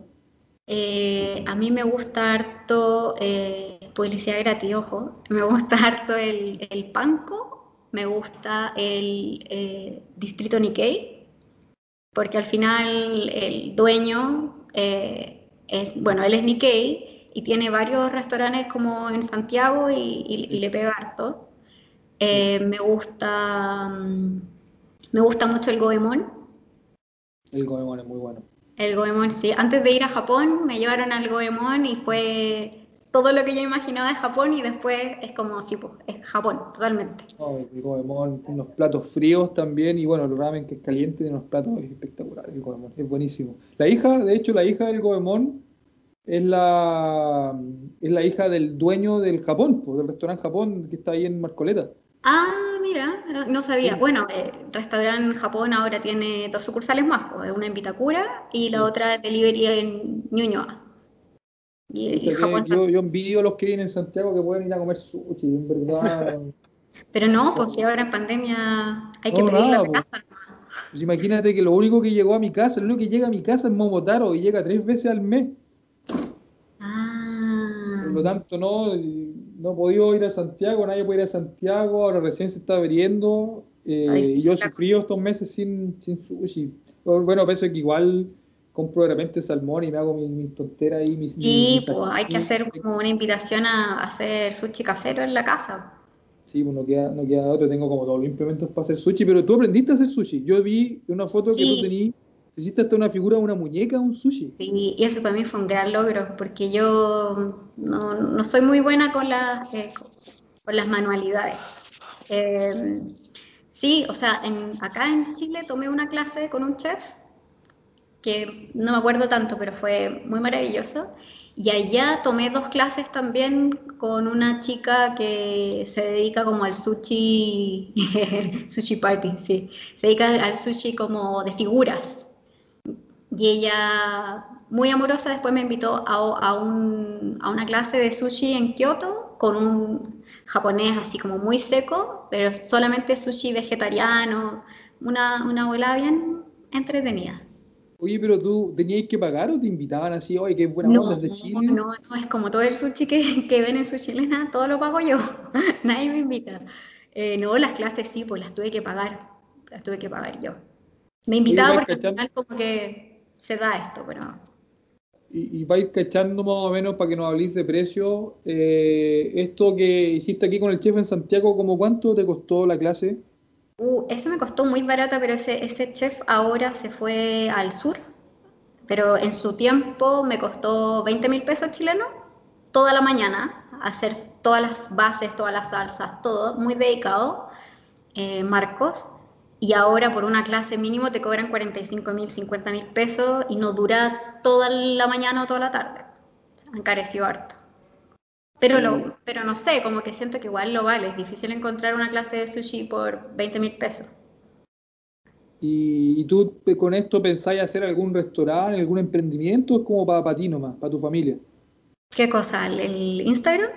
eh, a mí me gusta harto eh, publicidad gratis, ojo. Me gusta <laughs> harto el, el panko, me gusta el eh, distrito Nikkei, porque al final el dueño eh, es, bueno, él es Nikkei y tiene varios restaurantes como en Santiago y, y- y le pega harto. Eh, me gusta, mm, me gusta mucho el Goemon. El Goemon es muy bueno. El Goemon, sí. Antes de ir a Japón me llevaron al Goemon y fue todo lo que yo imaginaba de Japón y después es como, sí, pues, es Japón, totalmente. El Goemon, unos platos fríos también, y bueno, el ramen que es caliente tiene unos platos espectaculares, el Goemon, es buenísimo. La hija, de hecho, la hija del Goemon es la, es la hija del dueño del Japón, pues, del restaurante Japón que está ahí en Marcoleta. Ah, mira, no, no sabía. Sí. Bueno, el restaurante Japón ahora tiene dos sucursales más, pues, una en Vitacura y la Sí. otra delivery en Ñuñoa. Y, y que Japón yo, yo envidio a los que vienen en Santiago que pueden ir a comer sushi, en verdad. <laughs> Pero no, pues si ahora en pandemia hay que No, pedirlo nada, a la pues. casa. Pues imagínate que lo único que llegó a mi casa, lo único que llega a mi casa es Momotaro y llega tres veces al mes. Ah, Por lo tanto, no, no he podido ir a Santiago, nadie puede ir a Santiago, ahora recién se está abriendo. eh, Ay, y yo he sufrido estos meses sin, sin sushi. Bueno, pienso que igual compro de repente salmón y me hago mis, mis tonteras ahí. Mis, sí, mis- pues hay que mis- hacer como una invitación a hacer sushi casero en la casa. Sí, pues no queda, no queda otro, tengo como todos los implementos para hacer sushi, pero tú aprendiste a hacer sushi. Yo vi una foto que Sí. tú tenías, hiciste hasta una figura una muñeca, un sushi. Sí, y eso para mí fue un gran logro, porque yo no, no soy muy buena con las, eh, con las manualidades. Eh, sí, o sea, en- acá en Chile tomé una clase con un chef, que no me acuerdo tanto, pero fue muy maravilloso. Y allá tomé dos clases también con una chica que se dedica como al sushi, <laughs> sushi party, sí, se dedica al sushi como de figuras. Y ella, muy amorosa, después me invitó a, a un- a una clase de sushi en Kioto con un japonés así como muy seco, pero solamente sushi vegetariano, una, una bien entretenida. Oye, pero tú tenías que pagar o te invitaban así, oye, qué buena No, de Chile. no, no, es como todo el sushi que, <laughs> que ven en su chilena, todo lo pago yo, <laughs> nadie me invita. Eh, no, las clases sí, pues las tuve que pagar, las tuve que pagar yo. Me invitaba porque al final como que se da esto, pero... Y, y vais cachando más o menos para que nos habléis de precio. eh, esto que hiciste aquí con el chef en Santiago, ¿cómo cuánto te costó la clase? Uh, eso me costó muy barata, pero ese, ese chef ahora se fue al sur. Pero en su tiempo me costó 20 mil pesos chilenos toda la mañana, hacer todas las bases, todas las salsas, todo, muy dedicado, eh, Marcos. y ahora por una clase mínimo te cobran 45 mil, 50 mil pesos y no dura toda la mañana o toda la tarde. Encareció harto. Pero, lo, pero no sé, como que siento que igual lo vale. Es difícil encontrar una clase de sushi por 20 mil pesos. ¿Y, tú con esto pensáis hacer algún restaurante, algún emprendimiento? ¿O es como para, ti nomás, para tu familia? ¿Qué cosa? ¿El, Instagram?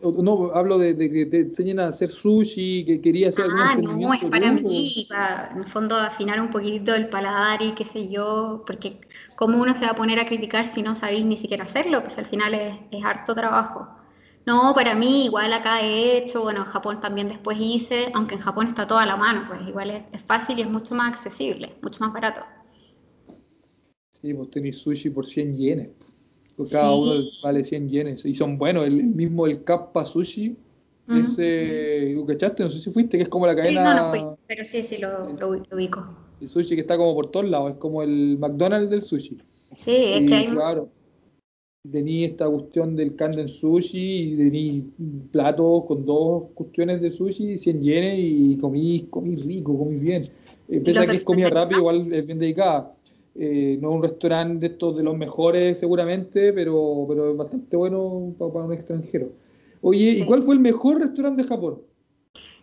No, hablo de, que te enseñen a hacer sushi, que quería hacer algún Ah, no, es para mí, para en el fondo afinar un poquito el paladar y qué sé yo, porque ¿cómo uno se va a poner a criticar si no sabéis ni siquiera hacerlo? Pues al final es, es harto trabajo. No, para mí igual acá he hecho, bueno, en Japón también después hice, aunque en Japón está toda la mano, pues igual es, fácil y es mucho más accesible, mucho más barato. Sí, vos tenés sushi por 100 yenes. Cada uno vale 100 yenes. Y son buenos, el mismo el Kappa Sushi, ese, ¿lo cachaste? No sé si fuiste, que es como la cadena... Sí, no, no fui, pero sí, sí, lo, lo, ubico. El sushi que está como por todos lados, es como el McDonald's del sushi. Sí, es que hay claro tení esta cuestión del Kanden Sushi y tení platos con dos cuestiones de sushi, 100 yenes y comí, comí rico, comí bien. Eh, pese a que es comida rápida, igual es bien dedicada. Eh, no es un restaurante de estos de los mejores seguramente, pero, pero es bastante bueno para, un extranjero. Oye, ¿y cuál fue el mejor restaurante de Japón?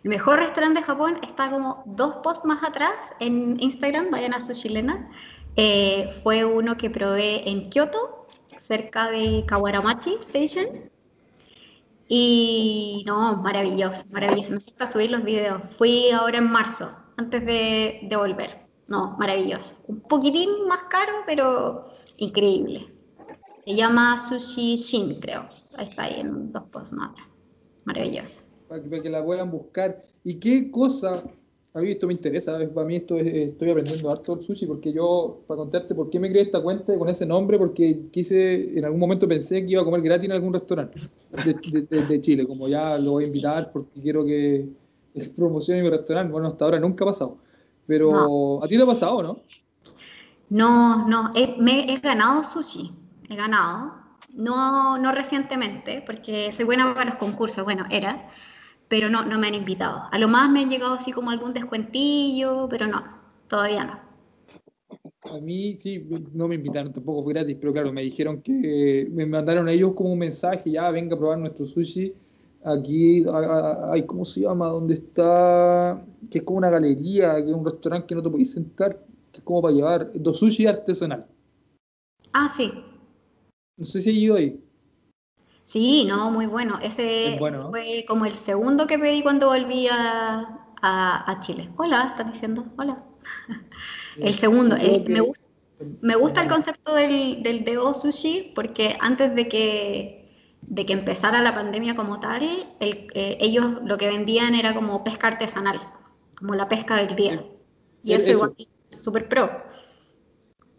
El mejor restaurante de Japón está como dos posts más atrás en Instagram, vayan a su chilena. Eh, fue uno que probé en Kioto, cerca de Kawaramachi Station. Y no, maravilloso, maravilloso. Me falta subir los videos. Fui ahora en marzo, antes de, volver. No, maravilloso. Un poquitín más caro, pero increíble. Se llama Sushi Shin, creo. Ahí está, ahí en dos posts Maravilloso. Para que la puedan buscar. ¿Y qué cosa a mí esto me interesa, para mí esto estoy aprendiendo harto el sushi porque yo, para contarte por qué me creé esta cuenta con ese nombre, porque quise, en algún momento pensé que iba a comer gratis en algún restaurante de, Chile, como ya lo voy a invitar porque quiero que <laughs> promocione mi restaurante. Bueno, hasta ahora nunca ha pasado, pero ¿a ti te ha pasado, no? No, no, he, me, he ganado sushi, he ganado, no, no recientemente, porque soy buena para los concursos, bueno, era pero no, no me han invitado. A lo más me han llegado así como algún descuentillo, pero no, todavía no. A mí sí, no me invitaron, tampoco fue gratis, pero claro, me dijeron que me mandaron ellos como un mensaje, ya venga a probar nuestro sushi. Aquí hay, ¿cómo se llama? ¿Dónde está? Que es como una galería, que es un restaurante que no te podéis sentar, que es como para llevar, dos sushi artesanal. Ah, sí. No sé si ido ahí. Sí, no, muy bueno. Ese fue como el segundo que pedí cuando volví a, Chile. Hola, estás diciendo, hola. <laughs> el segundo. Me, gusta, me gusta el concepto del, del Deo Sushi porque antes de que, de que empezara la pandemia como tal, eh, ellos lo que vendían era como pesca artesanal, como la pesca del día. Y eso, igual, súper pro.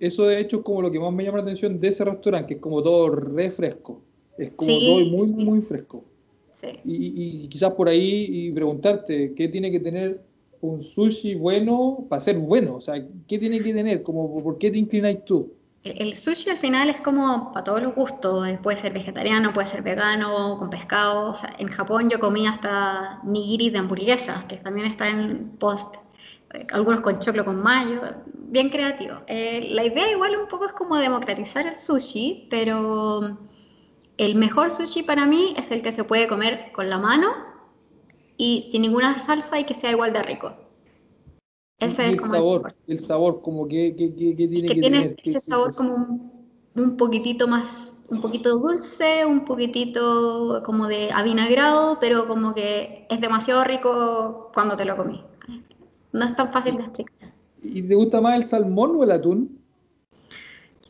Eso de hecho es como lo que más me llama la atención de ese restaurante, que es como todo refresco. Es como todo muy, muy fresco. Y, quizás por ahí y preguntarte, ¿qué tiene que tener un sushi bueno para ser bueno? O sea, ¿qué tiene que tener? Como, ¿Por qué te inclináis tú? El, sushi al final es como para todos los gustos. Eh, puede ser vegetariano, puede ser vegano, con pescado. O sea, en Japón yo comí hasta nigiri de hamburguesa, que también está en post. Eh, algunos con choclo con mayo. Bien creativo. Eh, la idea igual un poco es como democratizar el sushi, pero el mejor sushi para mí es el que se puede comer con la mano y sin ninguna salsa y que sea igual de rico. Ese es el sabor, el, sabor, como que, que, que, tiene que, tiene ese sabor como un, poquitito más, un poquito dulce, un poquitito como de avinagrado, pero como que es demasiado rico cuando te lo comí. No es tan fácil de explicar. ¿Y te gusta más el salmón o el atún?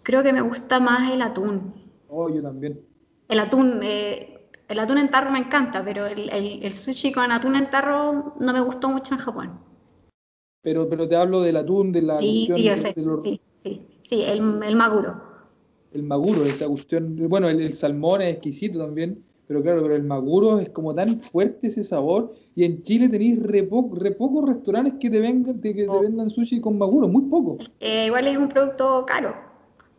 Creo que me gusta más el atún. Oh, yo también el atún, eh, el atún en tarro me encanta, pero el, sushi con atún en tarro no me gustó mucho en Japón. Pero, pero te hablo del atún, de la sí, sí, yo sé. sí, sí, sí, el, maguro. El maguro, esa cuestión, bueno, el, salmón es exquisito también, pero claro, pero el maguro es como tan fuerte ese sabor, y en Chile tenéis re, pocos restaurantes que te, vengan, que te oh. vendan sushi con maguro, muy poco. Eh, igual es un producto caro.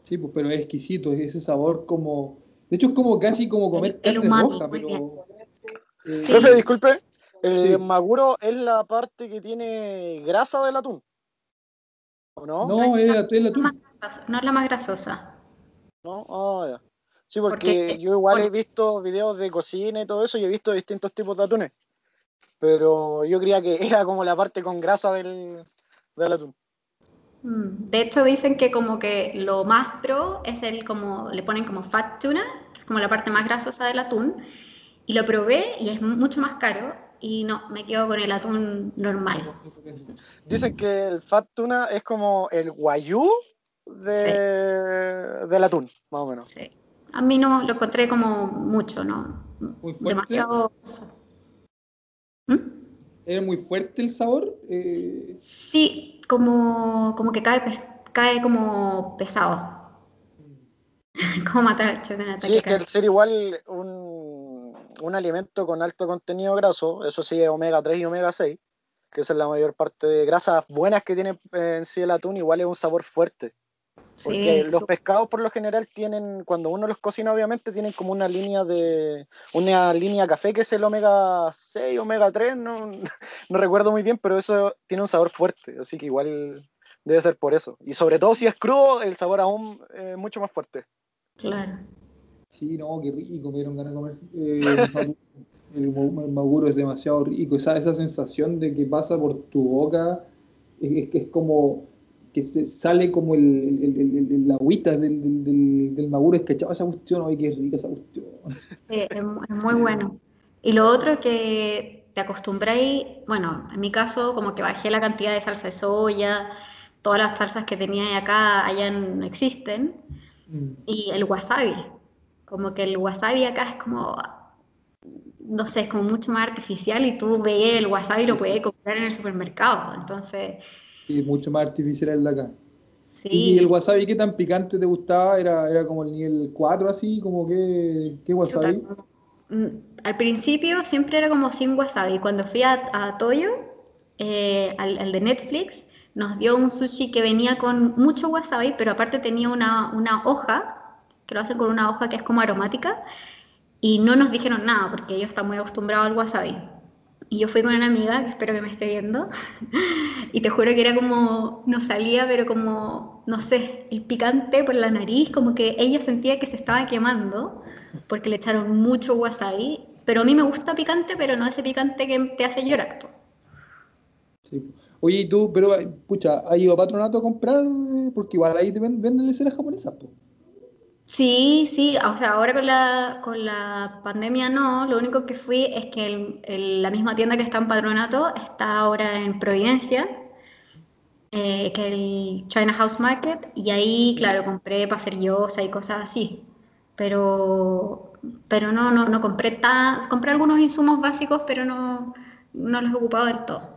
Sí, pues, pero es exquisito, ese sabor como de hecho, es como casi como comer carne roja, pero. Eh, Profe, disculpe. El maguro es la parte que tiene grasa del atún. ¿O no? No, es, el atún. No es la más grasosa. No, ah, ya. Sí, porque, yo igual he visto videos de cocina y todo eso y he visto distintos tipos de atunes. Pero yo creía que era como la parte con grasa del, del atún. Mm, de hecho dicen que como que lo más pro es el como, le ponen como fat tuna, que es como la parte más grasosa del atún, y lo probé y es mucho más caro y no, me quedo con el atún normal. Dicen que el fat tuna es como el guayú de, del atún, más o menos. Sí. A mí no lo encontré como mucho, ¿no? Muy Demasiado. ¿Mm? ¿Es muy fuerte el sabor? Eh... Sí, como, como que cae, cae como pesado. <laughs> como matar al Sí, es que el ser igual un, un, alimento con alto contenido graso, eso sí, omega 3 y omega 6, que es la mayor parte de grasas buenas que tiene en sí el atún, igual es un sabor fuerte. Porque los pescados por lo general tienen, cuando uno los cocina obviamente, tienen como una línea de, una línea café que es el omega 6, omega 3, no, <laughs> no recuerdo muy bien, pero eso tiene un sabor fuerte, así que igual debe ser por eso. Y sobre todo si es crudo, el sabor aún es mucho más fuerte. Claro. Sí, no, qué rico, me dieron ganas de comer. Eh, el, <laughs> maguro es demasiado rico, esa, esa sensación de que pasa por tu boca, es que es como que se sale como el, el, el, la agüita del, del, del, maguro escachado esa cuestión, oye, qué rica esa cuestión. Sí, es, muy bueno. Y lo otro que te acostumbráis, bueno, en mi caso, como que bajé la cantidad de salsa de soya, todas las salsas que tenía acá allá no existen, mm. y el wasabi, como que el wasabi acá es como, no sé, es como mucho más artificial y tú veías el wasabi y lo puedes comprar en el supermercado, entonces Sí, mucho más artificial el de acá. Sí. ¿Y el wasabi qué tan picante te gustaba? ¿Era, era como el nivel 4 así? como ¿Qué, qué wasabi? Mm, al principio siempre era como sin wasabi. Cuando fui a, a Toyo, eh, al, de Netflix, nos dio un sushi que venía con mucho wasabi, pero aparte tenía una, una hoja, que lo hacen con una hoja que es como aromática, y no nos dijeron nada porque ellos están muy acostumbrados al wasabi. Y yo fui con una amiga, que espero que me esté viendo, <laughs> y te juro que era como, no salía, pero como, no sé, el picante por la nariz, como que ella sentía que se estaba quemando, porque le echaron mucho wasabi, pero a mí me gusta picante, pero no ese picante que te hace llorar. Sí. Oye, ¿y tú, pero, pucha, ¿has ido a Patronato a comprar? Porque igual ahí te venden escenas japonesas, pues. Sí, sí, o sea, ahora con la, con la pandemia no, lo único que fui es que la misma tienda que está en Patronato está ahora en Providencia, eh, que es el China House Market, y ahí, claro, compré para hacer yosa y cosas así, pero, pero no, no, no compré tan, compré algunos insumos básicos, pero no, no los he ocupado del todo.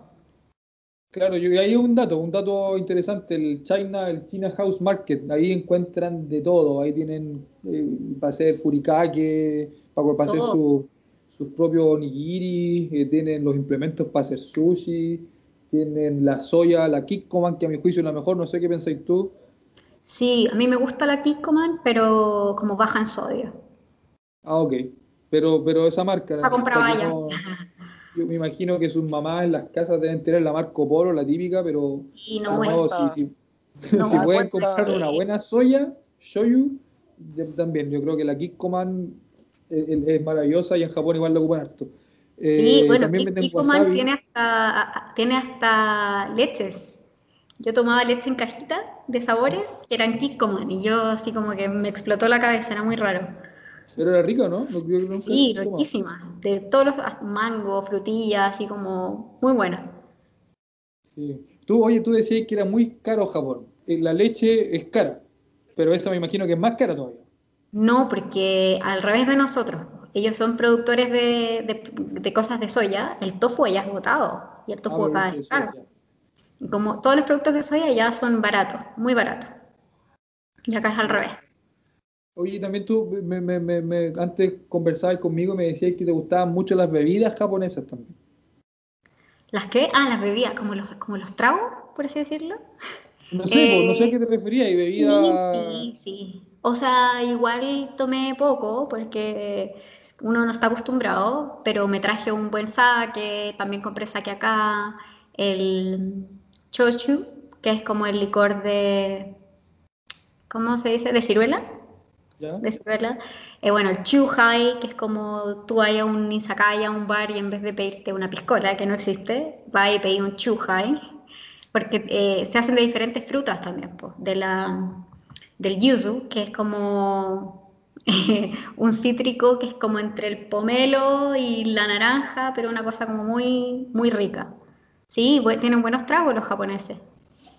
Claro, yo hay un dato, un dato interesante, el China, el China House Market, ahí encuentran de todo, ahí tienen eh, para hacer furikake, para, hacer sus propios onigiri, eh, tienen los implementos para hacer sushi, tienen la soya, la Kikkoman, que a mi juicio es la mejor, no sé qué pensáis tú. Sí, a mí me gusta la Kikkoman, pero como baja en sodio. Ah, ok, pero, pero esa marca... Se compraba ya. <laughs> Yo me imagino que sus mamás en las casas deben tener la Marco Polo, la típica, pero y no, <laughs> si, pueden comprar una buena soya, shoyu, también. Yo creo que la Kikkoman es, maravillosa y en Japón igual la ocupan harto. sí, eh, bueno, Kikkoman tiene hasta, tiene hasta leches. Yo tomaba leche en cajita de sabores que eran Kikkoman y yo así como que me explotó la cabeza, era muy raro. Pero era rico, ¿no? sí, riquísima. De todos los mangos, frutillas, así como muy buena. Sí. Tú, oye, tú decías que era muy caro Japón. Eh, la leche es cara, pero esa me imagino que es más cara todavía. No, porque al revés de nosotros. Ellos son productores de, cosas de soya. El tofu ya es botado. Y el tofu ah, acá es caro. Como todos los productos de soya ya son baratos, muy baratos. Y acá es al revés. Oye, también tú me, me, me, antes conversabas conmigo y me decías que te gustaban mucho las bebidas japonesas también. ¿Las qué? Ah, las bebidas, como los, como los tragos, por así decirlo. No sé, no sé a qué te referías, y bebidas... Sí, sí, sí. O sea, igual tomé poco porque uno no está acostumbrado, pero me traje un buen sake, también compré sake acá, el chochu, que es como el licor de, ¿cómo se dice? De ciruela. De. Eh, bueno, el chuhai, que es como tú vayas a un izakaya, a un bar y en vez de pedirte una piscola, que no existe, vas y pedís un chuhai, porque eh, se hacen de diferentes frutas también, pues, de la, del yuzu, que es como <laughs> un cítrico que es como entre el pomelo y la naranja, pero una cosa como muy, muy rica. Sí, tienen buenos tragos los japoneses.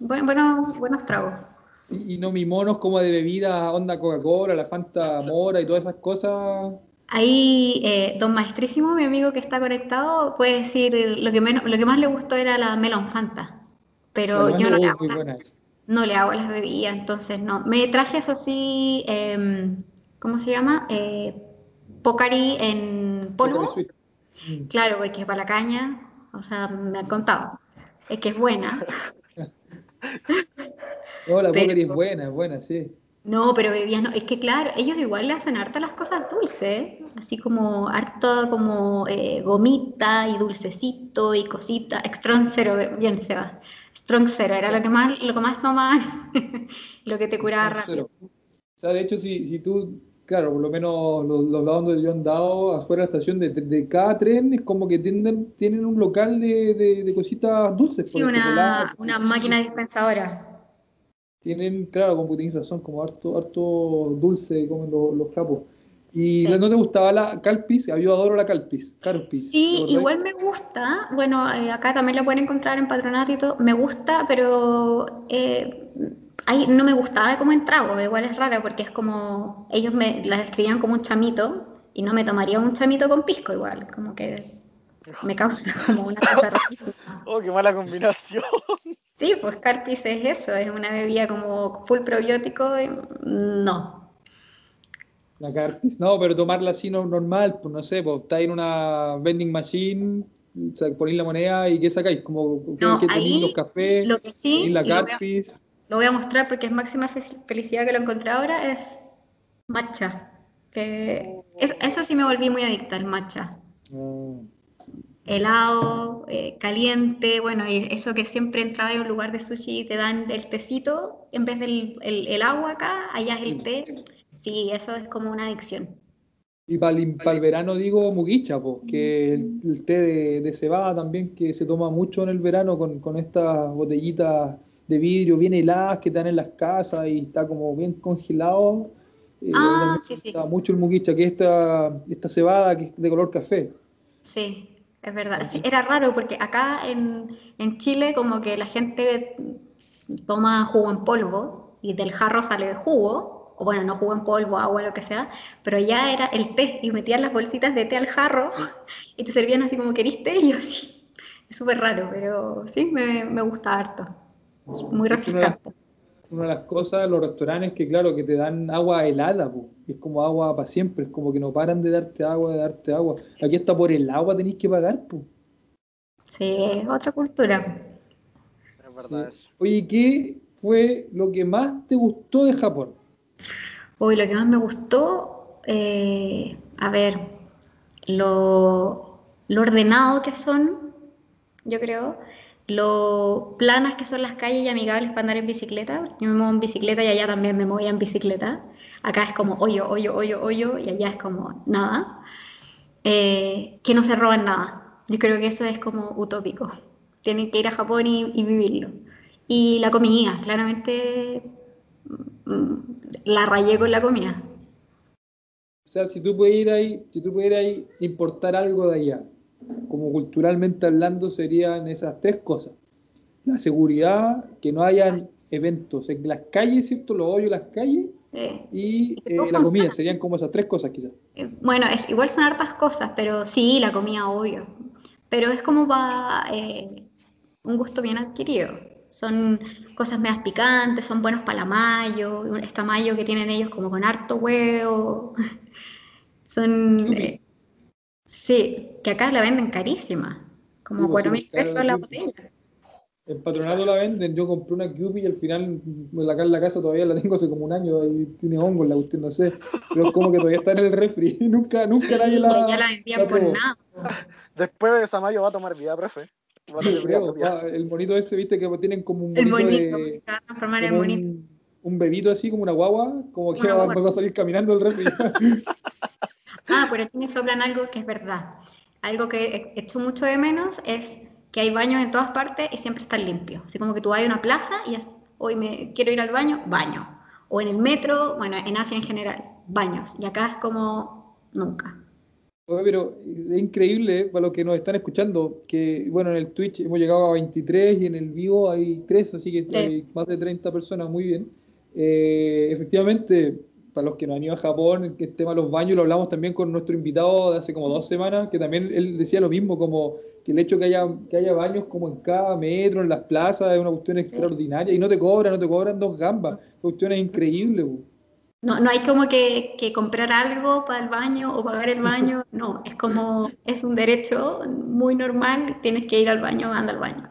Bueno, buenos tragos. ¿Y, no mimonos como de bebida onda Coca-Cola, la Fanta Mora y todas esas cosas? Ahí, eh, don Maestrísimo, mi amigo que está conectado, puede decir lo que, menos, lo que más le gustó era la Melon Fanta. Pero yo no le, hago no le hago las bebidas, entonces no. Me traje eso sí, em, ¿cómo se llama? Eh, Pocari en polvo. Mm. Claro, porque es para la caña, o sea, me han contado. Es que es buena. <laughs> no, la Pocari es buena, es buena, sí. No, pero bebidas no. Es que claro, ellos igual le hacen harta las cosas dulces, así como harta como eh, gomita y dulcecito y cosita. Strong cero, bien se va. Strong cero, era lo que más, lo que más tomaban, <laughs> lo que te curaba rápido. O sea, de hecho, si, si tú claro, por lo menos los, los lados donde yo he andado, afuera de la estación, de, cada tren es como que tienen, tienen un local de, de cositas dulces. Sí, una, una máquina dispensadora. Tienen, claro, como tienes razón, como harto, harto dulce comen los, los capos. ¿Y no te gustaba la calpis? Yo adoro la calpis, calpis. Sí, igual me gusta. Bueno, eh, acá también la pueden encontrar en patronato y todo. Me gusta, pero eh, no me gustaba como en trago, igual es raro porque es como, ellos me la describían como un chamito y no me tomaría un chamito con pisco igual, como que me causa como una cosa <laughs> Oh, qué mala combinación. Sí, pues Carpis es eso, es una bebida como full probiótico, no. La Carpis, no, pero tomarla así no, normal, pues no sé, pues está en una vending machine, ponéis la moneda y ¿qué sacáis? Como no, que ahí, los cafés, lo que sí, la Carpis lo voy a mostrar porque es máxima felicidad que lo encontré ahora, es matcha. Que eso sí me volví muy adicta al matcha. Mm. Helado, eh, caliente, bueno, y eso que siempre entraba en un lugar de sushi y te dan el tecito en vez del el, agua acá, allá es el té. Sí, eso es como una adicción. Y para el, verano digo mugicha, que el, el té de, cebada también que se toma mucho en el verano con, con estas botellitas de vidrio bien heladas que están en las casas y está como bien congelado. Eh, ah, sí, sí. mucho el mugicha, que es esta, esta cebada que es de color café. Sí, es verdad. Sí, era raro porque acá en, en, Chile como que la gente toma jugo en polvo y del jarro sale el jugo, o bueno, no jugo en polvo, agua, lo que sea, pero ya era el té y metían las bolsitas de té al jarro <laughs> y te servían así como queriste y yo sí. Es súper raro, pero sí, me, me gusta harto muy refrescante. Una de las cosas de los restaurantes que, claro, que te dan agua helada, es como agua para siempre, es como que no paran de darte agua, de darte agua. Aquí está por el agua tenéis que pagar, pues. Sí, es otra cultura. Es verdad Oye, ¿qué fue lo que más te gustó de Japón? Hoy lo que más me gustó, eh, a ver, lo, lo ordenado que son, yo creo, lo planas que son las calles y amigables para andar en bicicleta. Yo me muevo en bicicleta y allá también me movía en bicicleta. Acá es como hoyo, hoyo, hoyo, hoyo y allá es como nada. Eh, que no se roban nada. Yo creo que eso es como utópico. Tienen que ir a Japón y, vivirlo. Y la comida, claramente mm, la rayé con la comida. O sea, si tú ahí, si tú pudieras importar algo de allá, como culturalmente hablando, serían esas tres cosas. La seguridad, que no hayan eventos en las calles, ¿cierto? Los hoyos en las calles. Y eh, la comida, serían como esas tres cosas quizás. Eh, bueno, es, igual son hartas cosas, pero sí, la comida, obvio. Pero es como va eh, un gusto bien adquirido. Son cosas más picantes, son buenos para la mayo, esta mayo que tienen ellos como con harto huevo. <laughs> son... Sí, que acá la venden carísima, como cuatro mil pesos la botella. En Patronato la venden, yo compré una Cupid y al final acá en la casa todavía la tengo hace como un año y tiene hongos la usted no sé, pero es como que todavía está en el refri y nunca, nunca nadie la. Ya la vendían por nada. Después de Samayo va a tomar vida, profe. el monito ese, viste, que tienen como un monito, el monito de, transformar en monito. Un, bebito así, como una guagua, como que va, va, a salir caminando el refri. <laughs> ah, pero aquí me soplan algo que es verdad. Algo que hecho mucho de menos es que hay baños en todas partes y siempre están limpios. Así como que tú vas a una plaza y es, hoy me quiero ir al baño, baño. O en el metro, bueno, en Asia en general, baños. Y acá es como nunca. Oye, pero es increíble para los que nos están escuchando que, bueno, en el Twitch hemos llegado a 23 y en el vivo hay 3, así que hay más de 30 personas, muy bien. Eh, efectivamente, para los que no han ido a Japón, el tema de los baños lo hablamos también con nuestro invitado de hace como dos semanas, que también él decía lo mismo, como que el hecho que haya, que haya baños como en cada metro, en las plazas, es una cuestión extraordinaria. Y no te cobran, no te cobran dos gambas, esa cuestión es increíble. No, no hay como que, que, comprar algo para el baño o pagar el baño, <laughs> no, es como, es un derecho muy normal, tienes que ir al baño, anda al baño.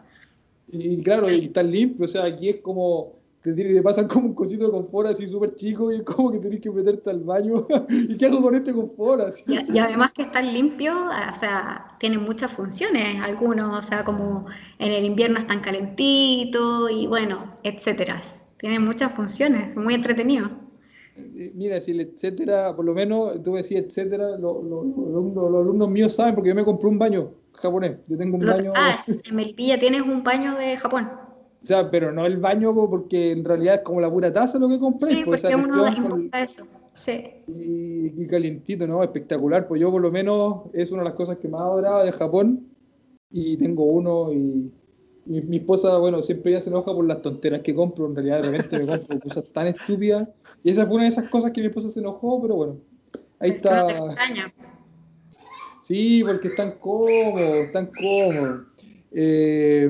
Y, claro, y está limpio, o sea, aquí es como, te, te pasan como un cosito de confort así súper chico y es como que tenés que meterte al baño. <laughs> ¿Y qué hago con este confort? Y, además que están limpios, o sea, tienen muchas funciones, algunos, o sea, como en el invierno están calentitos y bueno, etcétera. Tienen muchas funciones, muy entretenido. Eh, mira, si el etcétera, por lo menos tú decías etcétera, los alumnos míos saben porque yo me compré un baño japonés. Yo tengo un baño. Ah, <laughs> en Melipilla tienes un baño de Japón. O sea, pero no el baño porque en realidad es como la pura taza lo que compré. Sí, pues, porque uno importa eso. Sí. Y, calientito, ¿no? Espectacular. Pues yo por lo menos es una de las cosas que más adoraba de Japón. Y tengo uno y, mi esposa, bueno, siempre ella se enoja por las tonteras que compro. En realidad de repente me compro cosas tan estúpidas. Y esa fue una de esas cosas que mi esposa se enojó, pero bueno. Ahí está. extraña. Sí, porque es tan cómodo, tan cómodo. Eh,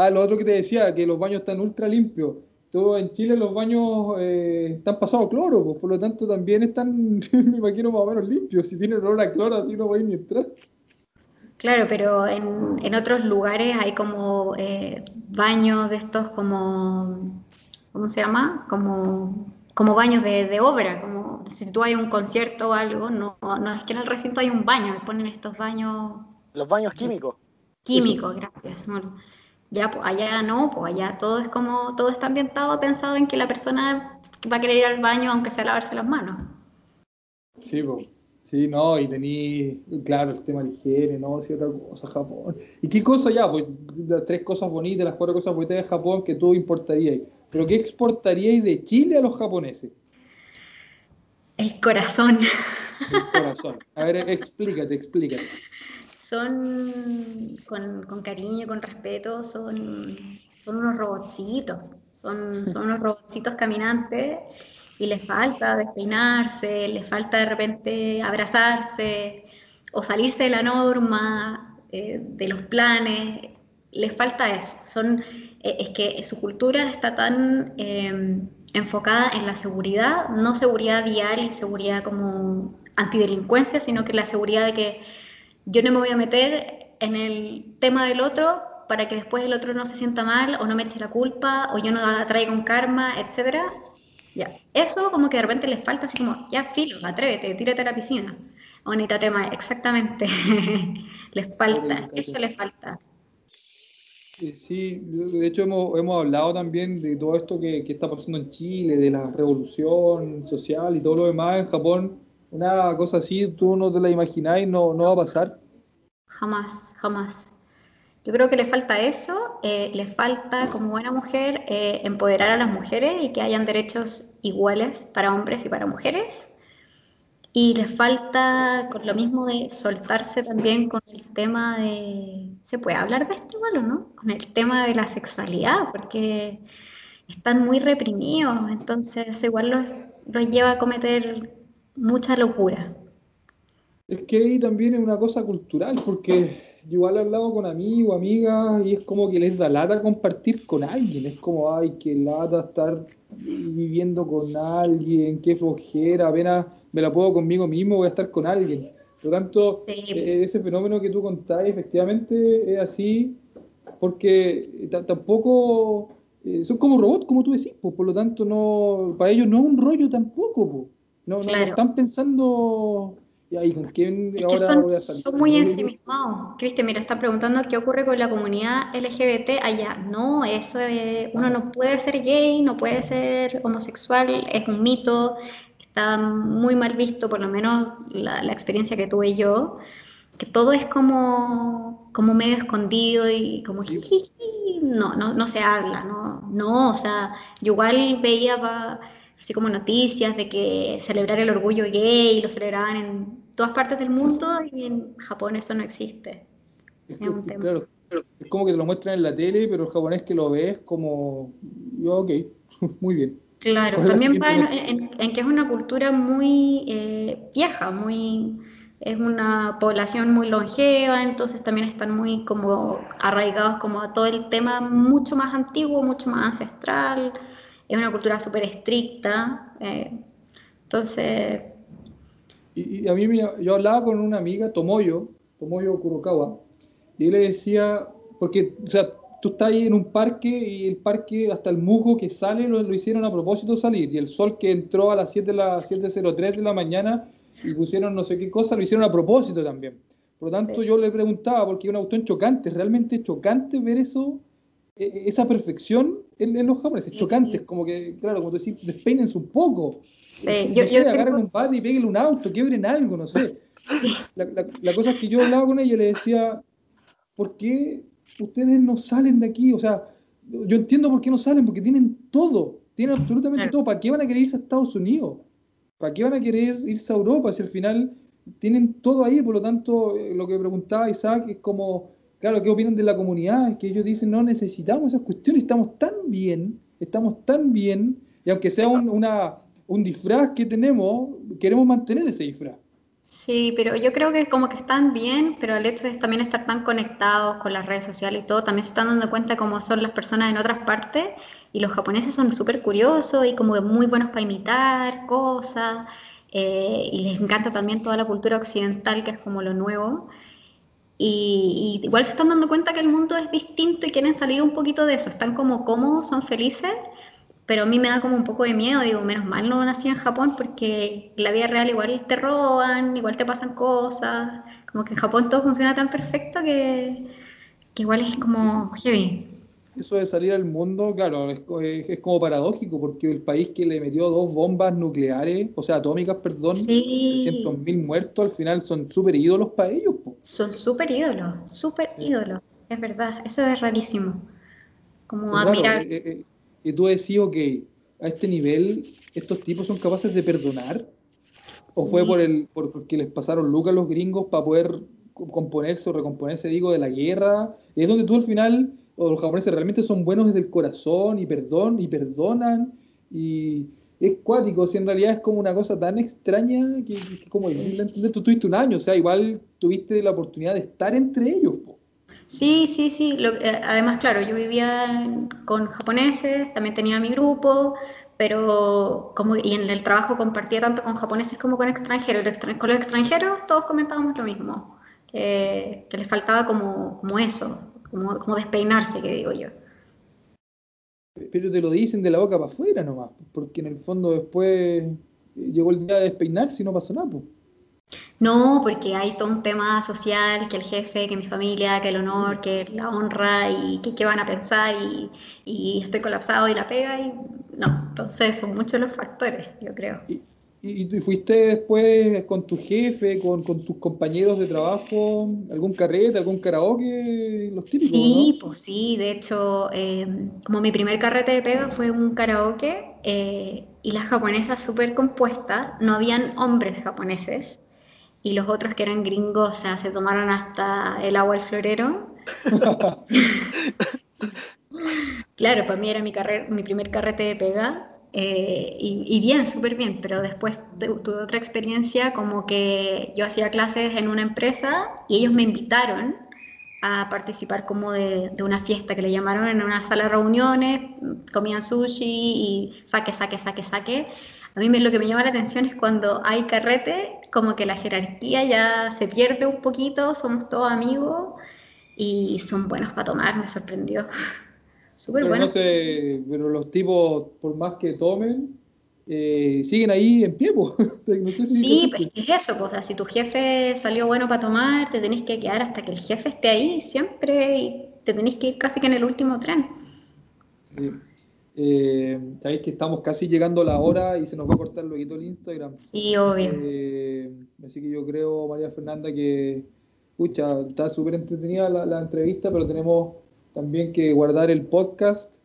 Ah, lo otro que te decía, que los baños están ultra limpios. Todo en Chile los baños eh, están pasados cloro, pues, por lo tanto también están, <laughs> me imagino, más o menos limpios. Si tienen olor a cloro, así no voy ni entrar. Claro, pero en, otros lugares hay como eh, baños de estos como, ¿cómo se llama? Como, como baños de, obra, como si tú hay un concierto o algo, no, no es que en el recinto hay un baño, ponen estos baños... Los baños químicos. Químicos, gracias. Ya, pues allá no, pues allá todo es como, todo está ambientado pensado en que la persona va a querer ir al baño aunque sea lavarse las manos. Sí, pues. Sí, no, y tení, claro, el tema de higiene, ¿no? Otra cosa, Japón. ¿Y qué cosa ya? Pues las tres cosas bonitas, las cuatro cosas bonitas de Japón que tú importarías. ¿Pero qué exportaríais de Chile a los japoneses? El corazón. El corazón. A ver, explícate, explícate son con, cariño, con respeto, son, son unos robotcitos, son, <laughs> son unos robotcitos caminantes y les falta despeinarse, les falta de repente abrazarse o salirse de la norma, eh, de los planes, les falta eso. Son, eh, es que su cultura está tan em, enfocada en la seguridad, no seguridad vial y seguridad como antidelincuencia, sino que la seguridad de que yo no me voy a meter en el tema del otro para que después el otro no se sienta mal o no me eche la culpa o yo no traiga un karma, etcétera. Ya, eso como que de repente les falta, así como, ya filo, atrévete, tírate a la piscina. Bonita tema, exactamente. <laughs> les falta, eso les falta. Sí, de hecho hemos, hemos hablado también de todo esto que, que, está pasando en Chile, de la revolución social y todo lo demás en Japón. Una cosa así, tú no te la imagináis, no, no va a pasar. Jamás, jamás. Yo creo que le falta eso, eh, le falta como buena mujer eh, empoderar a las mujeres y que hayan derechos iguales para hombres y para mujeres. Y le falta con lo mismo de soltarse también con el tema de, ¿se puede hablar de esto igual o no? Con el tema de la sexualidad, porque están muy reprimidos, entonces eso igual los, los lleva a cometer mucha locura. Es que ahí también es una cosa cultural, porque yo igual he hablado con amigos, amigas, y es como que les da lata compartir con alguien. Es como, ay, qué lata estar viviendo con alguien, qué flojera, apenas me la puedo conmigo mismo, voy a estar con alguien. Por lo tanto, eh, ese fenómeno que tú contás, efectivamente es así. porque tampoco eh, son como robots, como tú decís, por lo tanto, no para ellos no es un rollo tampoco. No, no, están pensando ¿y ¿con quién ahora son, voy a salir? son muy ensimismados. Cristian, mira, está preguntando qué ocurre con la comunidad LGBT allá. No, eso es, uno no puede ser gay, no puede ser homosexual, es un mito, está muy mal visto, por lo menos la, la experiencia que tuve yo, que todo es como, como medio escondido y como no, no, no se habla, no, no, o sea, yo igual veía así como noticias de que celebrar el orgullo gay lo celebraban en todas partes del mundo y en Japón eso no existe. Es, Claro, es como que te lo muestran en la tele, pero el japonés que lo ves como, yo, ok, <laughs> muy bien. Claro, también va en, que es una cultura muy eh, vieja, muy es una población muy longeva, entonces también están muy como arraigados como a todo el tema mucho más antiguo, mucho más ancestral, es una cultura súper estricta, eh, entonces y, a mí yo hablaba con una amiga, Tomoyo, Tomoyo Kurokawa, y él le decía, porque, o sea, tú estás ahí en un parque y el parque, hasta el musgo que sale, lo, hicieron a propósito salir, y el sol que entró a las 7 de la 7.03 de la mañana y pusieron no sé qué cosa, lo hicieron a propósito también. Por lo tanto, yo le preguntaba, porque es un auto chocante, realmente chocante ver eso, esa perfección en, los japoneses, chocantes, como que, claro, como tú decís, despeínense un poco. Sí, yo, yo agarren un padre y peguen un auto, quiebren algo, no sé. La, la, cosa es que yo hablaba con ella y le decía, ¿por qué ustedes no salen de aquí? O sea, yo entiendo por qué no salen, porque tienen todo, tienen absolutamente todo. ¿Para qué van a querer irse a Estados Unidos? ¿Para qué van a querer irse a Europa si al final tienen todo ahí? Por lo tanto, eh, lo que preguntaba Isaac es como, claro, ¿qué opinan de la comunidad? Es que ellos dicen, no necesitamos esas cuestiones, estamos tan bien, estamos tan bien, y aunque sea una un disfraz que tenemos, queremos mantener ese disfraz. Sí, pero yo creo que como que están bien, pero el hecho de también estar tan conectados con las redes sociales y todo, también se están dando cuenta cómo son las personas en otras partes y los japoneses son súper curiosos y como muy buenos para imitar cosas eh, y les encanta también toda la cultura occidental que es como lo nuevo. Y, igual se están dando cuenta que el mundo es distinto y quieren salir un poquito de eso, están como cómodos, son felices pero a mí me da como un poco de miedo, digo, menos mal no nací en Japón porque la vida real igual te roban, igual te pasan cosas, como que en Japón todo funciona tan perfecto que, igual es como heavy. Eso de salir al mundo, claro, es, como paradójico porque el país que le metió dos bombas nucleares, o sea, atómicas, perdón, sí. mil muertos, al final son súper ídolos para ellos. Son súper ídolos, súper ídolos, es verdad, eso es rarísimo. Como admirar. Eh, eh, y tú decís, ok, a este nivel, ¿estos tipos son capaces de perdonar? ¿O fue por el, por, porque les pasaron lucas a los gringos para poder componerse o recomponerse, digo, de la guerra? es donde tú al final, o los japoneses realmente son buenos desde el corazón y perdón, y perdonan, y es cuático, si en realidad es como una cosa tan extraña que, como entender, tú tuviste un año, o sea, igual tuviste la oportunidad de estar entre ellos. Sí, sí, sí. Eh, además, claro, yo vivía con japoneses, también tenía mi grupo, pero como y en el trabajo compartía tanto con japoneses como con extranjeros. Con los extranjeros todos comentábamos lo mismo, que, les faltaba como, como eso, como, como, despeinarse, que digo yo. Pero te lo dicen de la boca para afuera nomás, porque en el fondo después llegó el día de despeinarse y no pasó nada. Pues. No, porque hay todo un tema social, que el jefe, que mi familia, que el honor, que la honra y que qué van a pensar y, y, estoy colapsado y la pega y no, entonces son muchos los factores, yo creo. ¿Y, y, fuiste después con tu jefe, con, con, tus compañeros de trabajo, algún carrete, algún karaoke, los típicos? Sí, pues sí, de hecho, eh, como mi primer carrete de pega fue un karaoke eh, y las japonesas súper compuestas, no habían hombres japoneses y los otros que eran gringos, o sea, se tomaron hasta el agua al florero. <laughs> <laughs> claro, para mí era mi, mi primer carrete de pega eh, y, bien, súper bien, pero después tuve otra experiencia como que yo hacía clases en una empresa y ellos me invitaron a participar como de, una fiesta que le llamaron en una sala de reuniones, comían sushi y saque, saque, saque, saque. A mí lo que me llama la atención es cuando hay carrete, como que la jerarquía ya se pierde un poquito, somos todos amigos y son buenos para tomar, me sorprendió. <laughs> Súper bueno. No sé, pero los tipos, por más que tomen, eh, siguen ahí en pie. <laughs> sí, pues es eso, pues, si tu jefe salió bueno para tomar, te tenés que quedar hasta que el jefe esté ahí siempre y te tenés que ir casi que en el último tren. Sí. Eh, Sabéis que estamos casi llegando a la hora y se nos va a cortar luego el Instagram. Sí, obvio. Eh, así que yo creo, María Fernanda, que escucha, está súper entretenida la, entrevista, pero tenemos también que guardar el podcast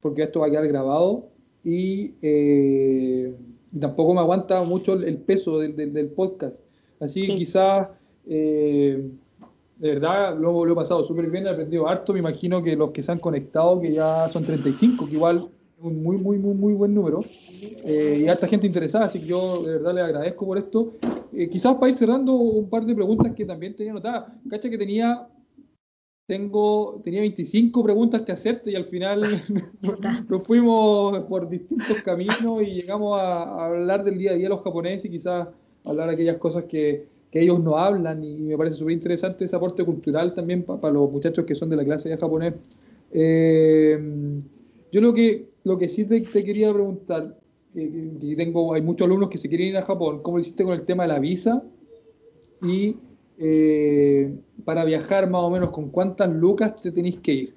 porque esto va a quedar grabado y, eh, tampoco me aguanta mucho el, peso del, podcast. Así que quizás, eh, de verdad, lo, lo, he pasado súper bien, he aprendido harto. Me imagino que los que se han conectado, que ya son 35, que igual es un muy, muy, muy, muy buen número. Eh, y harta gente interesada, así que yo de verdad le agradezco por esto. quizás para ir cerrando un par de preguntas que también tenía anotadas. Cacha que tenía tengo, tenía 25 preguntas que hacerte y al final <laughs> <laughs> nos fuimos por distintos caminos y llegamos a, hablar del día a día de los japoneses y quizás hablar de aquellas cosas que, que ellos no hablan y me parece súper interesante ese aporte cultural también para los muchachos que son de la clase de japonés. Eh, yo lo que, lo que sí te, quería preguntar, eh, tengo, hay muchos alumnos que se quieren ir a Japón, ¿cómo lo hiciste con el tema de la visa? Y eh, para viajar más o menos con cuántas lucas te tenéis que ir?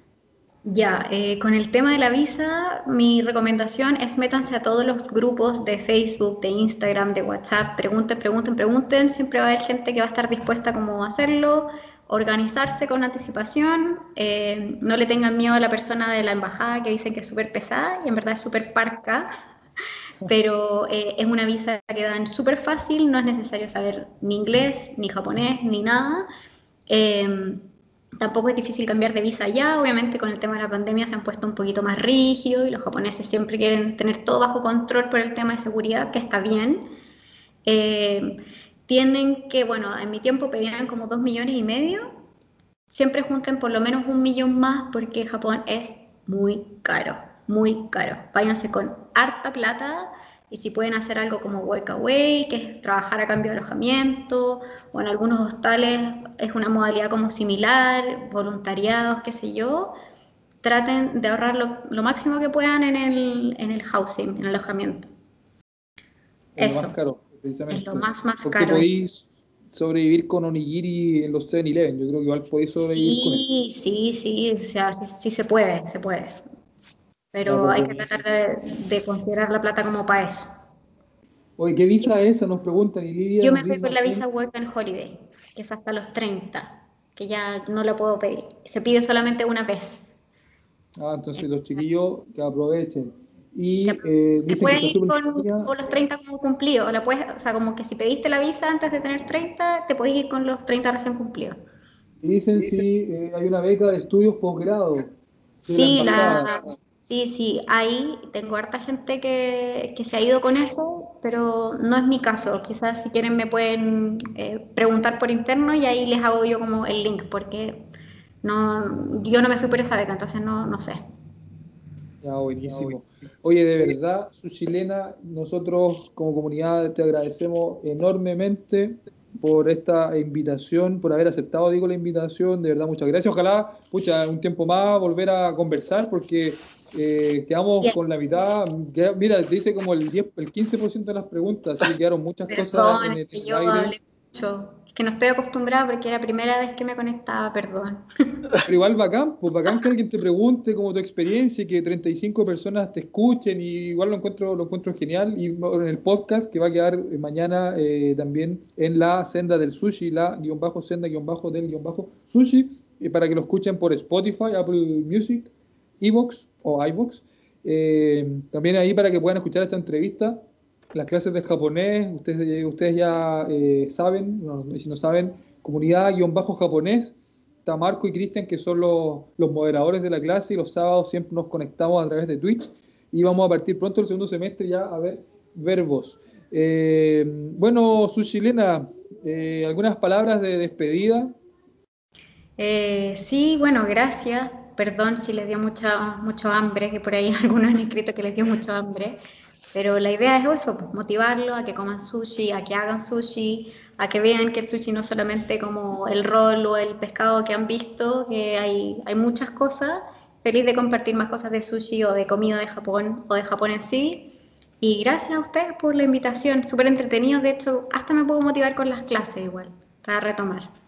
Ya, eh, con el tema de la visa, mi recomendación es métanse a todos los grupos de Facebook, de Instagram, de WhatsApp, pregunten, pregunten, pregunten, siempre va a haber gente que va a estar dispuesta como a hacerlo, organizarse con anticipación, eh, no le tengan miedo a la persona de la embajada que dicen que es súper pesada y en verdad es súper parca, pero eh, es una visa que dan súper fácil, no es necesario saber ni inglés, ni japonés, ni nada. Em, tampoco es difícil cambiar de visa ya, obviamente con el tema de la pandemia se han puesto un poquito más rígidos y los japoneses siempre quieren tener todo bajo control por el tema de seguridad, que está bien. Em, tienen que, bueno, en mi tiempo pedían como dos millones y medio, siempre junten por lo menos un millón más porque Japón es muy caro muy caro. Váyanse con harta plata y si pueden hacer algo como Work Away, que es trabajar a cambio de alojamiento, o en algunos hostales es una modalidad como similar, voluntariados, qué sé yo, traten de ahorrar lo, máximo que puedan en el, en el housing, en el alojamiento. Es Eso. lo más caro, precisamente. Es lo más, más Porque caro. podéis sobrevivir con onigiri en los 7-Eleven. Yo creo que igual podéis sobrevivir sí, con eso. Sí, sí, sí, o sea, sí, sí se puede, se puede pero hay que tratar de, considerar la plata como para eso. Oye, ¿qué visa es esa? Nos preguntan. Y Yo me fui con la visa Work and Holiday, que es hasta los 30, que ya no la puedo pedir. Se pide solamente una vez. Ah, entonces los chiquillos que aprovechen. Y eh, te puedes ir con, los 30 como cumplidos. La puedes, o sea, como que si pediste la visa antes de tener 30, te puedes ir con los 30 recién cumplidos. Dicen si eh, hay una beca de estudios posgrado. Sí, la, Sí, sí, ahí tengo harta gente que, se ha ido con eso, pero no es mi caso. Quizás si quieren me pueden eh, preguntar por interno y ahí les hago yo como el link, porque no, yo no me fui por esa beca, entonces no, no sé. Ya, buenísimo. Oye, de verdad, su chilena, nosotros como comunidad te agradecemos enormemente por esta invitación, por haber aceptado, digo, la invitación. De verdad, muchas gracias. Ojalá, pucha, un tiempo más volver a conversar porque eh, quedamos con la mitad. mira, dice como el, 10, el 15% de las preguntas, así que quedaron muchas cosas en el, yo aire. Mucho. Es que no estoy acostumbrada porque era la primera vez que me conectaba, perdón. Pero igual bacán, pues bacán que alguien te pregunte como tu experiencia y que 35 personas te escuchen y igual lo encuentro, lo encuentro genial. Y en el podcast que va a quedar mañana eh, también en la senda del sushi, la guion bajo senda guion bajo del guion bajo sushi, eh, para que lo escuchen por Spotify, Apple Music, Evox o iVoox. Eh, también ahí para que puedan escuchar esta entrevista, las clases de japonés, ustedes, ustedes ya eh, saben, si no saben, comunidad-japonés, está Marco y Cristian que son los, los, moderadores de la clase y los sábados siempre nos conectamos a través de Twitch y vamos a partir pronto el segundo semestre ya a ver verbos. Eh, bueno, su chilena, algunas palabras de despedida. sí, bueno, gracias perdón si les dio mucha, mucho hambre, que por ahí <laughs> algunos han escrito que les dio mucho hambre. Pero la idea es eso, pues, motivarlo a que coman sushi, a que hagan sushi, a que vean que el sushi no solamente como el rol o el pescado que han visto, que hay, hay muchas cosas. Feliz de compartir más cosas de sushi o de comida de Japón o de Japón en sí. Y gracias a ustedes por la invitación, súper entretenido. De hecho, hasta me puedo motivar con las clases igual, para retomar.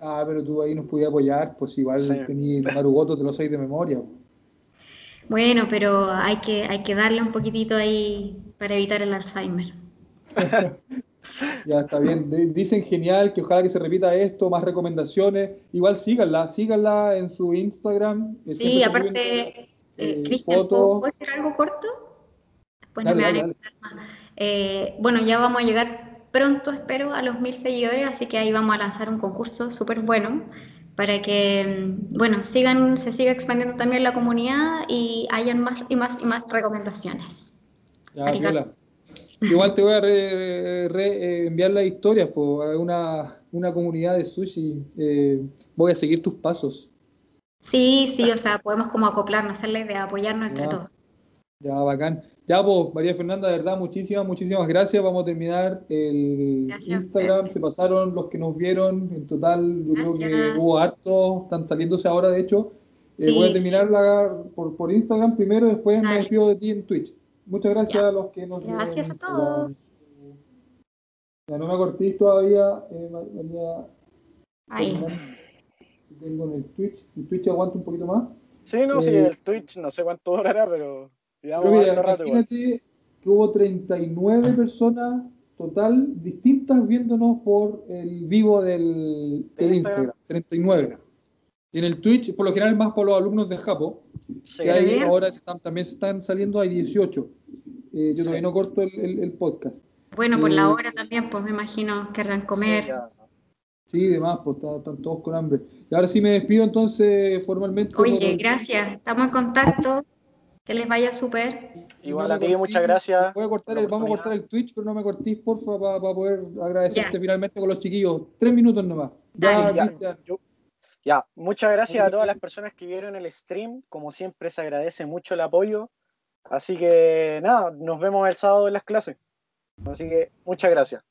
Ah, pero tú ahí nos podías apoyar, pues igual sí. tenías Marugoto, te lo sabes de memoria. Bueno, pero hay que, hay que darle un poquitito ahí para evitar el Alzheimer. <laughs> ya está bien. Dicen genial que ojalá que se repita esto, más recomendaciones. Igual síganla, síganla en su Instagram. Sí, aparte, eh, Cristian, ¿puedo decir algo corto? Después no me van a más. Eh, bueno, ya vamos a llegar pronto, espero, a los mil seguidores, así que ahí vamos a lanzar un concurso súper bueno para que, bueno, sigan, se siga expandiendo también la comunidad y hayan más y más y más recomendaciones. Igual te voy a re, enviar las historias por una, una comunidad de sushi. Eh, voy a seguir tus pasos. Sí, sí, o sea, podemos como acoplarnos, hacer la idea, apoyarnos entre todos. Ya, bacán. Ya, pues, María Fernanda, de verdad, muchísimas, muchísimas gracias. Vamos a terminar el Instagram. Se pasaron los que nos vieron. En total, yo creo que hubo hartos. Están saliéndose ahora, de hecho. Eh, voy a terminarla por, por Instagram primero, después me despido de ti en Twitch. Muchas gracias a los que nos Gracias a todos. Ya no me cortéis todavía, eh, María. Ahí. Tengo en el Twitch. ¿El Twitch aguanta un poquito más? Sí, no, sí, eh, el Twitch no sé cuánto durará, pero pero mira, imagínate que hubo 39 personas total distintas viéndonos por el vivo del, Instagram. 39. Y en el Twitch, por lo general, más por los alumnos de Japo, que hay, ahora también se están saliendo, hay 18. Eh, yo todavía no corto el, podcast. Bueno, por la eh, hora también, pues me imagino querrán comer. Sí, demás, pues están todos con hambre. Y ahora sí me despido entonces formalmente. Oye, gracias. Estamos en contacto. Que les vaya súper. Igual a ti, muchas gracias. Voy a cortar el, vamos a cortar el Twitch, pero no me cortéis, porfa, para poder agradecerte finalmente con los chiquillos. Tres minutos nomás. Ya, ya, ya, muchas gracias a todas las personas que vieron el stream. Como siempre, se agradece mucho el apoyo. Así que nada, nos vemos el sábado en las clases. Así que muchas gracias.